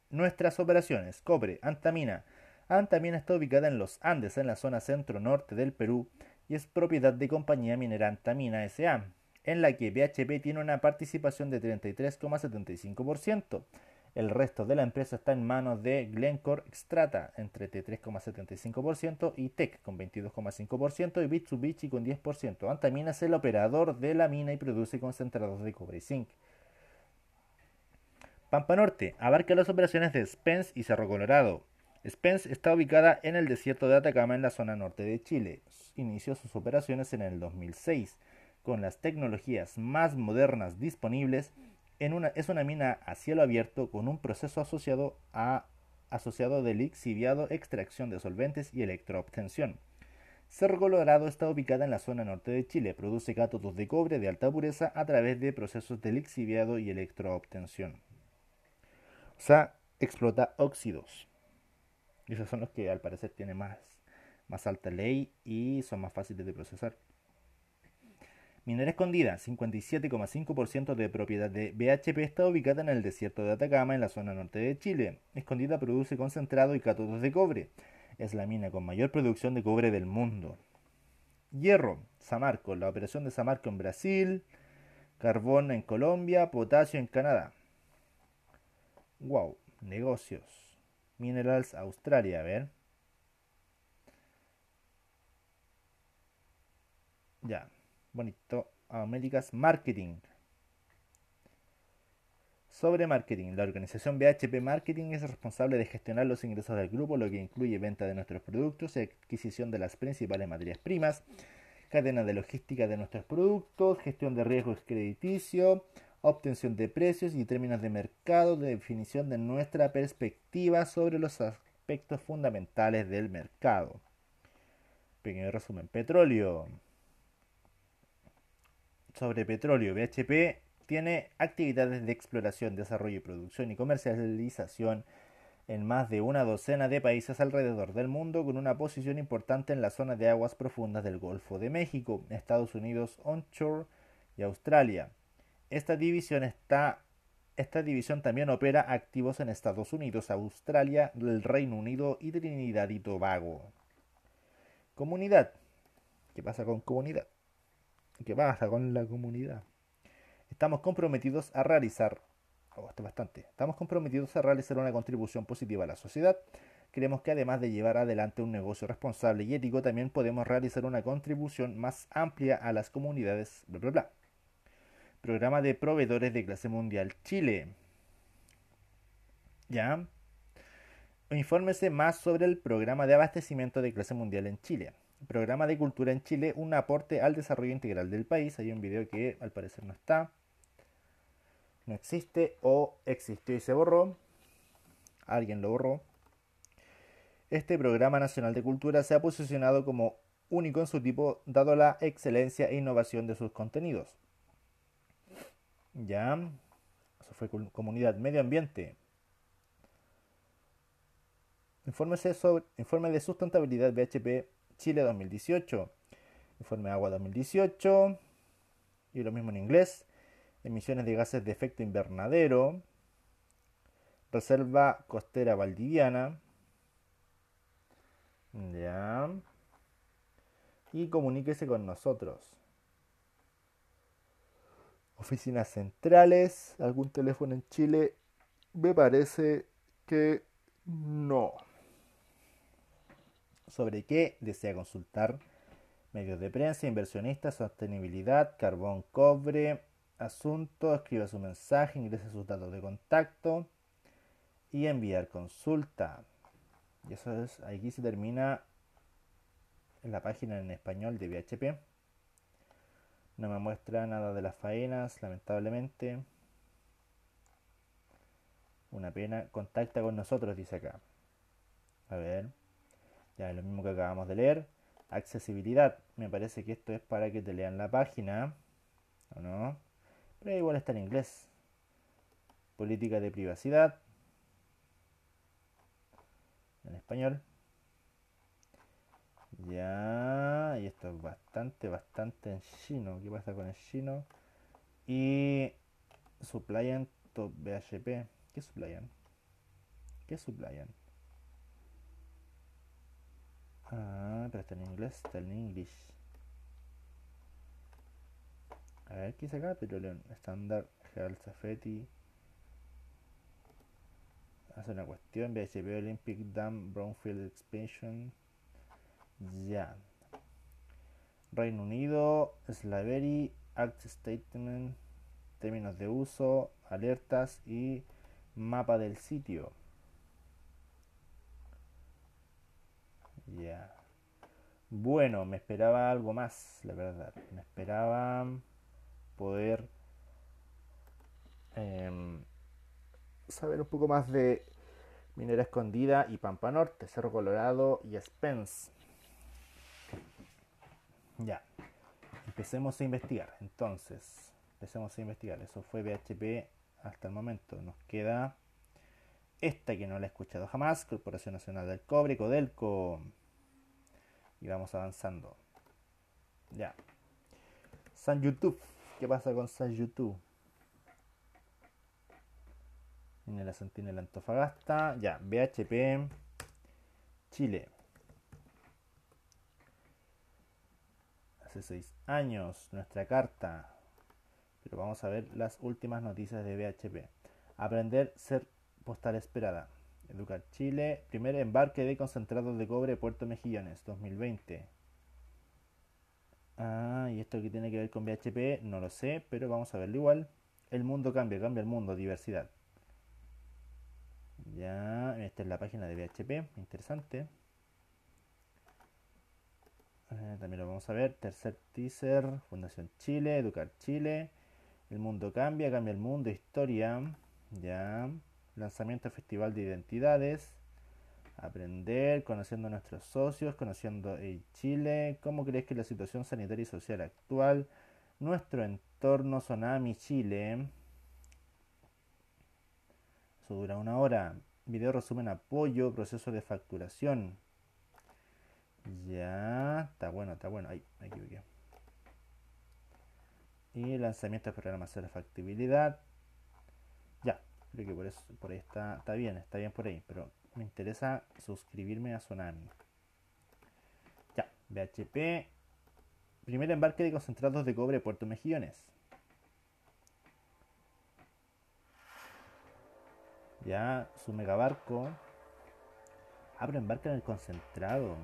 Nuestras operaciones, cobre, Antamina. Antamina está ubicada en los Andes, en la zona centro-norte del Perú, y es propiedad de compañía minera Antamina S.A., en la que BHP tiene una participación de 33,75%. El resto de la empresa está en manos de Glencore Extrata, entre 3,75%, y Tech con 22,5% y Mitsubishi con 10%. Antamina es el operador de la mina y produce concentrados de cobre y zinc. Pampa Norte abarca las operaciones de Spence y Cerro Colorado. Spence está ubicada en el desierto de Atacama en la zona norte de Chile. Inició sus operaciones en el 2006 con las tecnologías más modernas disponibles. Es una mina a cielo abierto con un proceso asociado, a, asociado de lixiviado, extracción de solventes y electroobtención. Cerro Colorado está ubicada en la zona norte de Chile. Produce cátodos de cobre de alta pureza a través de procesos de lixiviado y electroobtención. O sea, explota óxidos. Esos son los que al parecer tienen más, más alta ley y son más fáciles de procesar. Minera Escondida, 57,5% de propiedad de BHP, está ubicada en el desierto de Atacama, en la zona norte de Chile. Escondida produce concentrado y cátodos de cobre. Es la mina con mayor producción de cobre del mundo. Hierro, Samarco, la operación de Samarco en Brasil, carbón en Colombia, potasio en Canadá. Wow, negocios. Minerals Australia, a ver. Ya, bonito. Américas Marketing. Sobre marketing, la organización BHP Marketing es responsable de gestionar los ingresos del grupo, lo que incluye venta de nuestros productos, adquisición de las principales materias primas, cadena de logística de nuestros productos, gestión de riesgos crediticio, obtención de precios y términos de mercado, definición de nuestra perspectiva sobre los aspectos fundamentales del mercado. Pequeño resumen, petróleo. Sobre petróleo, BHP tiene actividades de exploración, desarrollo, producción y comercialización en más de una docena de países alrededor del mundo, con una posición importante en la zona de aguas profundas del Golfo de México, Estados Unidos onshore y Australia. Esta división, esta división también opera activos en Estados Unidos, Australia, el Reino Unido y Trinidad y Tobago. Comunidad. ¿Qué pasa con comunidad? ¿Qué pasa con la comunidad? Estamos comprometidos a realizar, bastante, estamos comprometidos a realizar una contribución positiva a la sociedad. Creemos que además de llevar adelante un negocio responsable y ético, también podemos realizar una contribución más amplia a las comunidades, bla, bla, bla. Programa de proveedores de clase mundial Chile. ¿Ya? Infórmese más sobre el programa de abastecimiento de clase mundial en Chile. Programa de cultura en Chile, un aporte al desarrollo integral del país. Hay un video que al parecer no está. No existe o existió y se borró. Alguien lo borró. Este programa nacional de cultura se ha posicionado como único en su tipo dado la excelencia e innovación de sus contenidos. Ya, eso fue comunidad, medio ambiente. Infórmese sobre, informe de sustentabilidad BHP Chile 2018. Informe Agua 2018. Y lo mismo en inglés. Emisiones de gases de efecto invernadero. Reserva costera valdiviana. Ya. Y comuníquese con nosotros. Oficinas centrales. ¿Algún teléfono en Chile? Me parece que no sobre qué desea consultar. Medios de prensa, inversionistas, sostenibilidad, carbón, cobre, asunto, escriba su mensaje, ingrese sus datos de contacto y enviar consulta. Y eso es, aquí se termina la página en español de BHP. No me muestra nada de las faenas, lamentablemente. Una pena. Contacta con nosotros, dice acá. A ver. Ya es lo mismo que acabamos de leer. Accesibilidad. Me parece que esto es para que te lean la página. ¿O no? Pero igual está en inglés. Política de privacidad. En español. Ya. Y esto es bastante, bastante en chino. ¿Qué pasa con el chino? Y suppliant top BHP. ¿Qué suppliant? ¿Qué suppliant? Ah, pero está en inglés, está en inglés. A ver, ¿qué dice acá? Petroleum Standard, Health Safety. Hace una cuestión, BHP Olympic Dam Brownfield Expansion. Ya. Reino Unido, Slavery, Act Statement, términos de uso, alertas y mapa del sitio. Ya. Bueno, me esperaba algo más, la verdad. Me esperaba poder em, saber un poco más de Minera Escondida y Pampa Norte, Cerro Colorado y Spence. Ya. Empecemos a investigar. Entonces, empecemos a investigar. Eso fue BHP hasta el momento. Nos queda esta que no la he escuchado jamás, Corporación Nacional del Cobre, Codelco. Y vamos avanzando. Ya. San YouTube. ¿Qué pasa con San YouTube? En la Sentinela Antofagasta. Ya. BHP. Chile. Hace seis años. Nuestra carta. Pero vamos a ver las últimas noticias de BHP. Aprender ser postal esperada. Educar Chile, primer embarque de concentrados de cobre Puerto Mejillones, 2020. Ah, y esto que tiene que ver con BHP, no lo sé, pero vamos a verlo igual. El mundo cambia, cambia el mundo, diversidad. Ya, esta es la página de BHP, interesante. Eh, también lo vamos a ver. Tercer teaser, Fundación Chile, Educar Chile. El mundo cambia, cambia el mundo, historia. Ya lanzamiento Festival de Identidades, aprender, conociendo a nuestros socios, conociendo el Chile, cómo crees que la situación sanitaria y social actual, nuestro entorno Tsunami Chile. Eso dura una hora. Video resumen apoyo, proceso de facturación. Ya, está bueno, está bueno. Ahí, aquí, aquí. Y lanzamiento de programación de factibilidad. Que por, eso, por ahí está, está bien, está bien por ahí. Pero me interesa suscribirme a Tsunami. Ya, BHP. Primer embarque de concentrados de cobre Puerto Mejillones. Ya, su megabarco. Ah, pero embarca en el concentrado.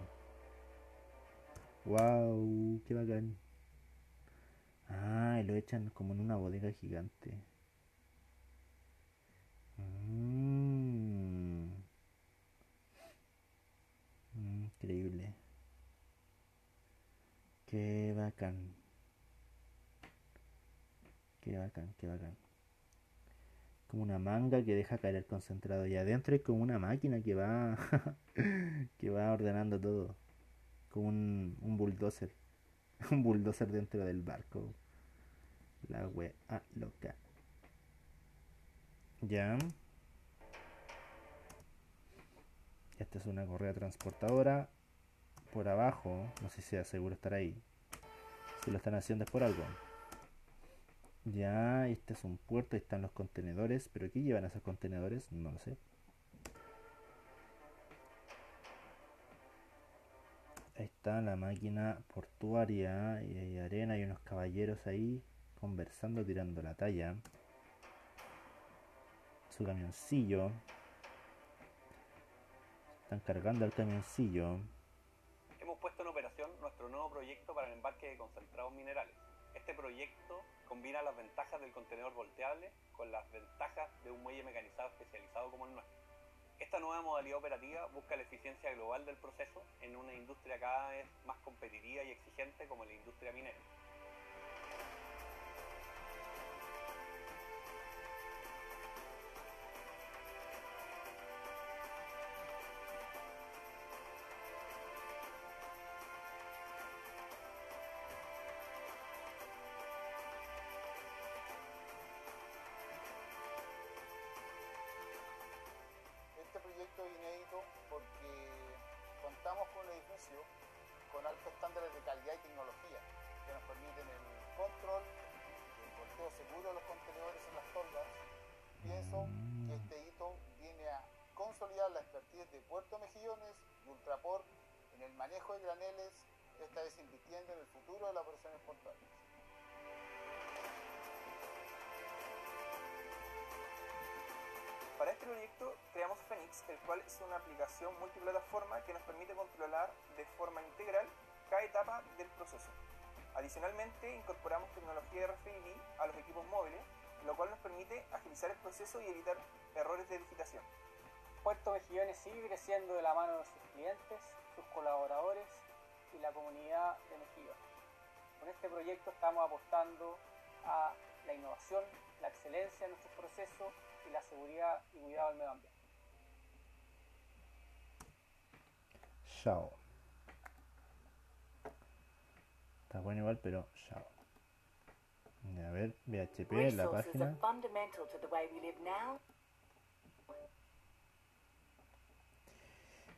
Wow, qué bacán. Ah, y lo echan como en una bodega gigante. Mm. Increíble. Qué bacán. Qué bacán, qué bacán. Como una manga que deja caer el concentrado y adentro es como una máquina que va que va ordenando todo. Como un, un bulldozer. un bulldozer dentro del barco. La wea loca. Ya. Esta es una correa transportadora. Por abajo, no sé si sea seguro estar ahí. Si lo están haciendo es por algo. Ya, este es un puerto, ahí están los contenedores. ¿Pero qué llevan esos contenedores? No lo sé. Ahí está la máquina portuaria y hay arena y unos caballeros ahí conversando, tirando la talla su camioncillo. Están cargando el camioncillo. Hemos puesto en operación nuestro nuevo proyecto para el embarque de concentrados minerales. Este proyecto combina las ventajas del contenedor volteable con las ventajas de un muelle mecanizado especializado como el nuestro. Esta nueva modalidad operativa busca la eficiencia global del proceso en una industria cada vez más competitiva y exigente como la industria minera. Estándares de calidad y tecnología que nos permiten el control, el volteo seguro de los contenedores en las toldas. Pienso que este hito viene a consolidar la expertise de Puerto Mejillones y Ultraport en el manejo de graneles, esta vez invirtiendo en el futuro de las operaciones portuarias. Para este proyecto creamos Phoenix, el cual es una aplicación multiplataforma que nos permite controlar de forma integral cada etapa del proceso. Adicionalmente, incorporamos tecnología RFID a los equipos móviles, lo cual nos permite agilizar el proceso y evitar errores de digitación. Puerto Mejillones sigue creciendo de la mano de sus clientes, sus colaboradores y la comunidad de Mejillones. Con este proyecto estamos apostando a la innovación, la excelencia en nuestros procesos y la seguridad y cuidado del medio ambiente. Chao. Está bueno igual, pero chao. A ver, VHP, la Resources are página.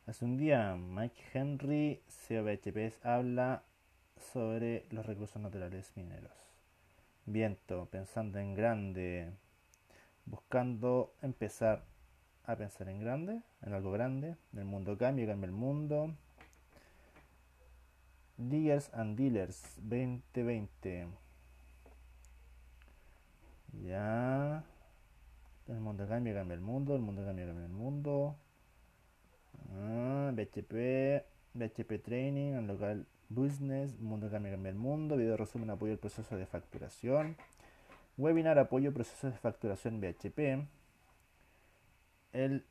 Hace un día Mike Henry, CEO de VHP, habla sobre los recursos naturales mineros. Viento, pensando en grande, buscando empezar a pensar en grande, en algo grande. El mundo cambia, cambia el mundo. Diggers and Dealers 2020. Ya. El mundo cambia, cambia el mundo. El mundo cambia, cambia el mundo. Ah, BHP, BHP Training, el local business, mundo cambia, cambia el mundo, video resumen apoyo al proceso de facturación, webinar apoyo proceso de facturación BHP, el,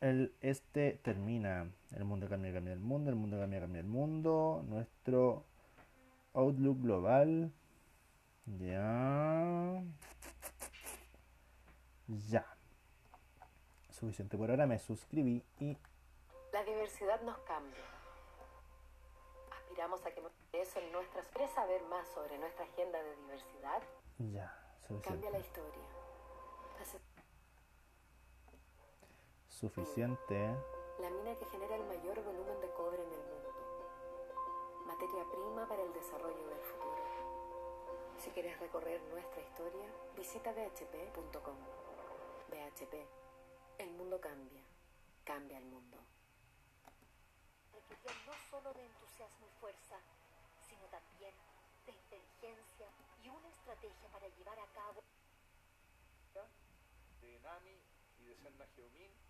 el este termina, el mundo cambia, cambia el mundo, el mundo cambia, cambia el mundo, nuestro outlook global, ya, ya. Suficiente por ahora, me suscribí y La diversidad nos cambia. Aspiramos a que eso en nuestras... ¿Quieres saber más sobre nuestra agenda de diversidad? ya, Cambia la suficiente. historia. Hace- Suficiente. La mina que genera el mayor volumen de cobre en el mundo. Materia prima para el desarrollo del futuro. Si quieres recorrer nuestra historia, visita bhp.com. BHP. El mundo cambia. Cambia el mundo. requería no solo de entusiasmo y fuerza, sino también de inteligencia y una estrategia para llevar a cabo de Nami y de Selma Geomin.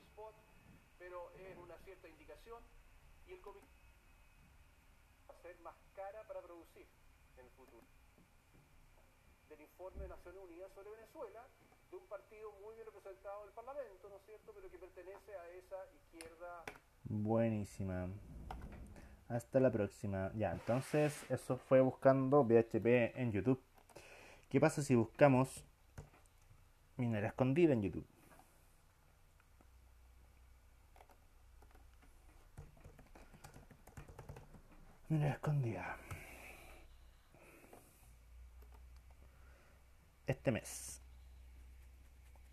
Spot, pero es una cierta indicación y el comité va a ser más cara para producir en el futuro. Del informe de Naciones Unidas sobre Venezuela, de un partido muy bien representado en el Parlamento, ¿no es cierto?, pero que pertenece a esa izquierda Buenísima. Hasta la próxima. Ya, entonces eso fue buscando BHP en YouTube. ¿Qué pasa si buscamos minera escondida en YouTube? Minera escondida. Este mes.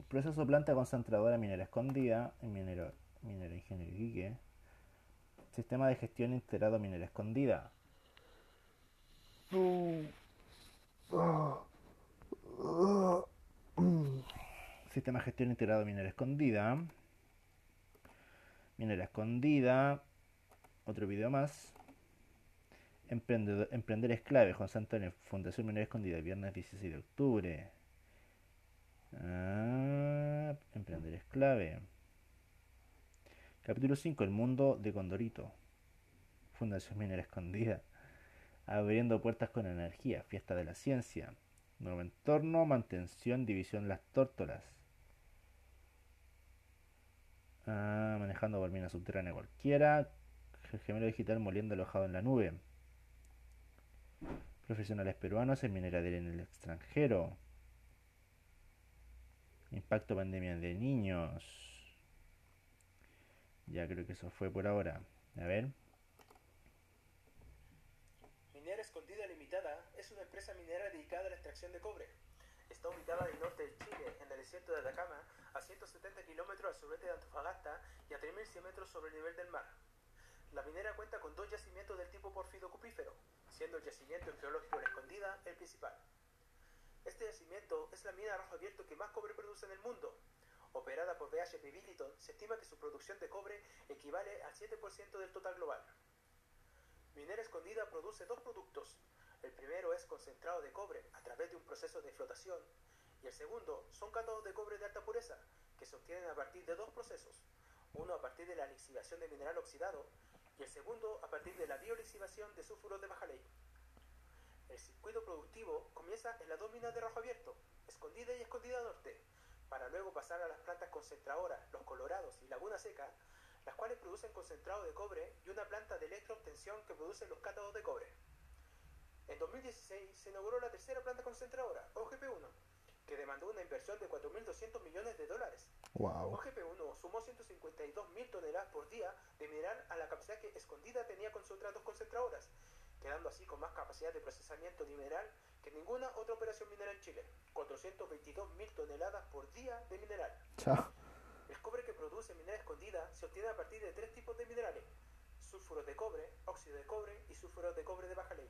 Proceso planta concentradora minera escondida minero, minero ingeniero. Sistema de gestión integrado minera escondida. Sistema de gestión integrado minera escondida. Minera escondida. Otro video más. Emprender es clave. Juan Antonio, Fundación Minera Escondida, viernes 16 de octubre. Ah, emprender es clave. Capítulo 5. El mundo de Condorito. Fundación Minera Escondida. Abriendo puertas con energía. Fiesta de la ciencia. Nuevo entorno. Mantención. División Las Tórtolas. Ah, manejando por mina subterránea cualquiera. El gemelo digital moliendo alojado en la nube. Profesionales peruanos en mineradera en el extranjero. Impacto pandemia de niños. Ya creo que eso fue por ahora. A ver. Minera Escondida Limitada es una empresa minera dedicada a la extracción de cobre. Está ubicada el norte de Chile, en el desierto de Atacama, a 170 kilómetros al sureste de Antofagasta y a 3.100 metros sobre el nivel del mar. La minera cuenta con dos yacimientos del tipo porfidocupífero, siendo el yacimiento geológico La Escondida el principal. Este yacimiento es la mina a rojo abierto que más cobre produce en el mundo. Operada por BHP Billiton, se estima que su producción de cobre equivale al 7% del total global. Minera Escondida produce dos productos. El primero es concentrado de cobre a través de un proceso de flotación y el segundo son cátodos de cobre de alta pureza que se obtienen a partir de dos procesos. Uno a partir de la lixiviación de mineral oxidado y el segundo a partir de la biolixivación de sulfuros de baja ley. El circuito productivo comienza en las dos minas de rojo abierto, Escondida y Escondida Norte, para luego pasar a las plantas concentradoras Los Colorados y Laguna Seca, las cuales producen concentrado de cobre y una planta de electroobtención que produce los cátodos de cobre. En 2016 se inauguró la tercera planta concentradora, OGP-1, que demandó una inversión de 4.200 millones de dólares. Wow. OGP-1 sumó 152.000 toneladas por día de mineral a la capacidad que Escondida tenía con sus otras dos concentradoras, quedando así con más capacidad de procesamiento de mineral que ninguna otra operación minera en Chile, 422.000 toneladas por día de mineral. Chao. El cobre que produce minera escondida se obtiene a partir de tres tipos de minerales, sulfuros de cobre, óxido de cobre y sulfuros de cobre de baja ley.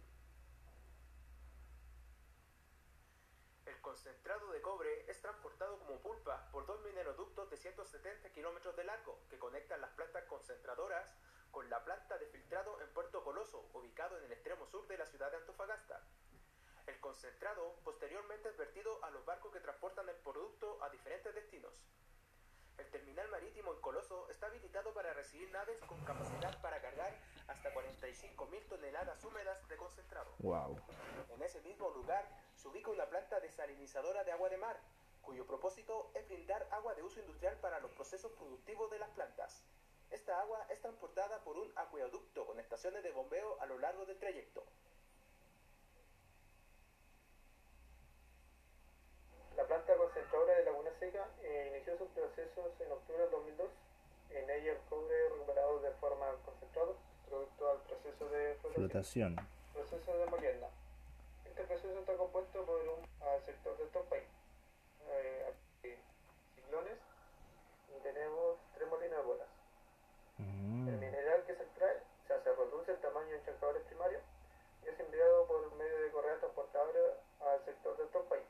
El concentrado de cobre es transportado como pulpa por dos mineroductos de 170 kilómetros de largo que conectan las plantas concentradoras con la planta de filtrado en Puerto Coloso, ubicado en el extremo sur de la ciudad de Antofagasta. El concentrado posteriormente es vertido a los barcos que transportan el producto a diferentes destinos. El terminal marítimo en Coloso está habilitado para recibir naves con capacidad para cargar hasta 45.000 toneladas húmedas de concentrado. Wow. En ese mismo lugar se ubica una planta desalinizadora de agua de mar, cuyo propósito es brindar agua de uso industrial para los procesos productivos de las plantas. Esta agua es transportada por un acueducto con estaciones de bombeo a lo largo del trayecto. La planta concentradora de eh, inició sus procesos en octubre del 2002. En ella el cobre recuperado de forma concentrada, producto al proceso de flotación. Flotación. Proceso de molienda. Este proceso está compuesto por un al sector del topay, eh, ciclones y tenemos tres molinos de bolas. Mm. El mineral que se extrae, o sea, se reduce el tamaño en chancadores primarios y es enviado por medio de correas transportadoras al sector del topay,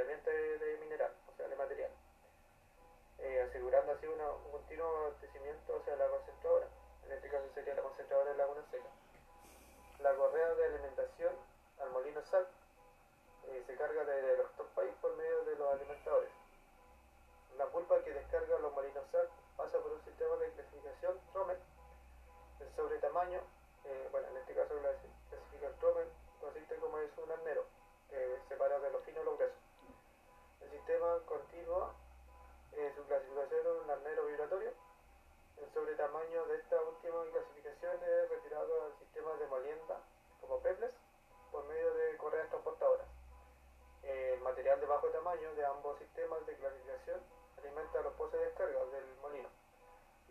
apilamiento de, mineral, o sea, de material, eh, asegurando así un continuo abastecimiento hacia la concentradora, en este caso sería la concentradora de Laguna Seca. La correa de alimentación al molino SAC eh, se carga de los topay por medio de los alimentadores. La pulpa que descarga los molinos SAC pasa por un sistema de clasificación Romer. El sobretamaño, eh, bueno, en este caso la clasifica el consiste como es un arnero que separa de lo fino a lo grueso. Sistema continúa eh, su clasificación en un arnero vibratorio. El sobretamaño de esta última clasificación es retirado al sistema de molienda como pebbles por medio de correas transportadoras. El material de bajo tamaño de ambos sistemas de clasificación alimenta los pozos de descarga del molino.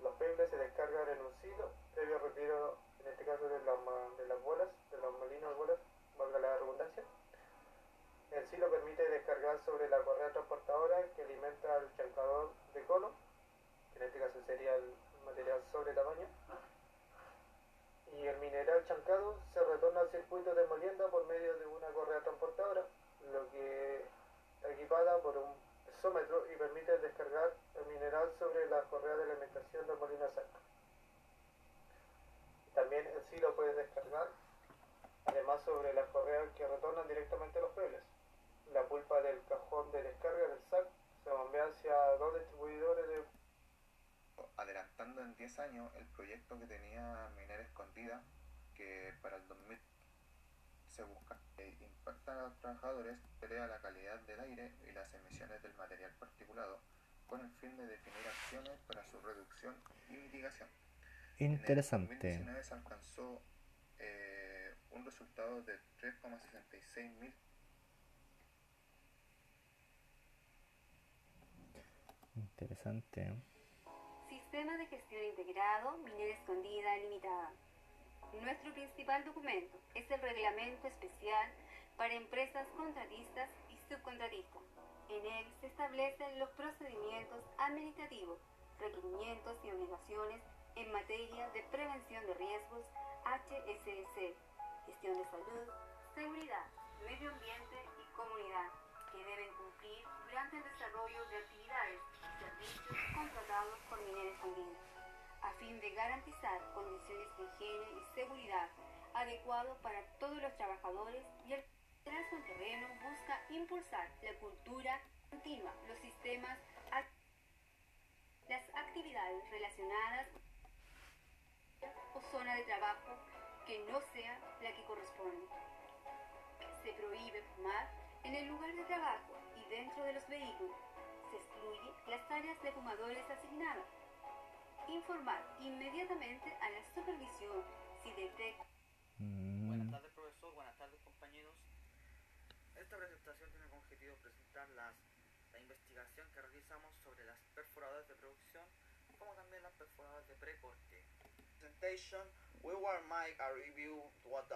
Los pebbles se descargan en un silo previo retiro, en este caso de, ma- de las bolas, de los molinos de bolas, valga la redundancia. El silo permite sobre la correa transportadora que alimenta al chancador de cono, que en este caso sería el material sobre tamaño. Y el mineral chancado se retorna al circuito de molienda por medio de una correa transportadora, lo que equipada por un pesómetro y permite descargar el mineral sobre la correa de alimentación de saco. También el silo puede descargar, además sobre las correas que retornan directamente a los pebbles. La pulpa del cajón de descarga del SAC se bombea hacia dos distribuidores de adelantando en 10 años el proyecto que tenía Minera Escondida, que para el 2000 se busca que impacta a los trabajadores, pelea la calidad del aire y las emisiones del material particulado, con el fin de definir acciones para su reducción y mitigación. Interesante. En el 2019 se alcanzó eh, un resultado de 3,66 mil Interesante. Sistema de gestión integrado, minera escondida limitada. Nuestro principal documento es el reglamento especial para empresas contratistas y subcontratistas. En él se establecen los procedimientos administrativos, requerimientos y obligaciones en materia de prevención de riesgos, HSS, gestión de salud, seguridad, medio ambiente y comunidad, que deben cumplir durante el desarrollo de actividades y servicios contratados por Mineros Andina, a fin de garantizar condiciones de higiene y seguridad adecuado para todos los trabajadores y el terreno busca impulsar la cultura continua, los sistemas, las actividades relacionadas o zona de trabajo que no sea la que corresponde. Se prohíbe fumar en el lugar de trabajo y dentro de los vehículos. Se excluye las áreas de fumadores asignadas. Informar inmediatamente a la supervisión si detecta Buenas tardes profesor, buenas tardes compañeros. Esta presentación tiene como objetivo presentar las, la investigación que realizamos sobre las perforadoras de producción como también las perforadoras de precorte. Presentation, we will make a review what the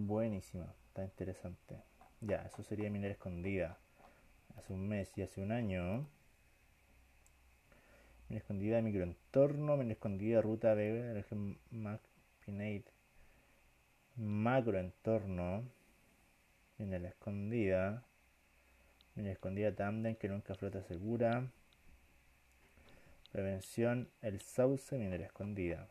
Buenísima, está interesante. Ya, eso sería minera escondida. Hace un mes y hace un año. Minera escondida microentorno, minera escondida ruta de región MacPinade. Macroentorno. Minera escondida. Minera escondida Tandem que nunca flota segura. Prevención, el sauce, minera escondida.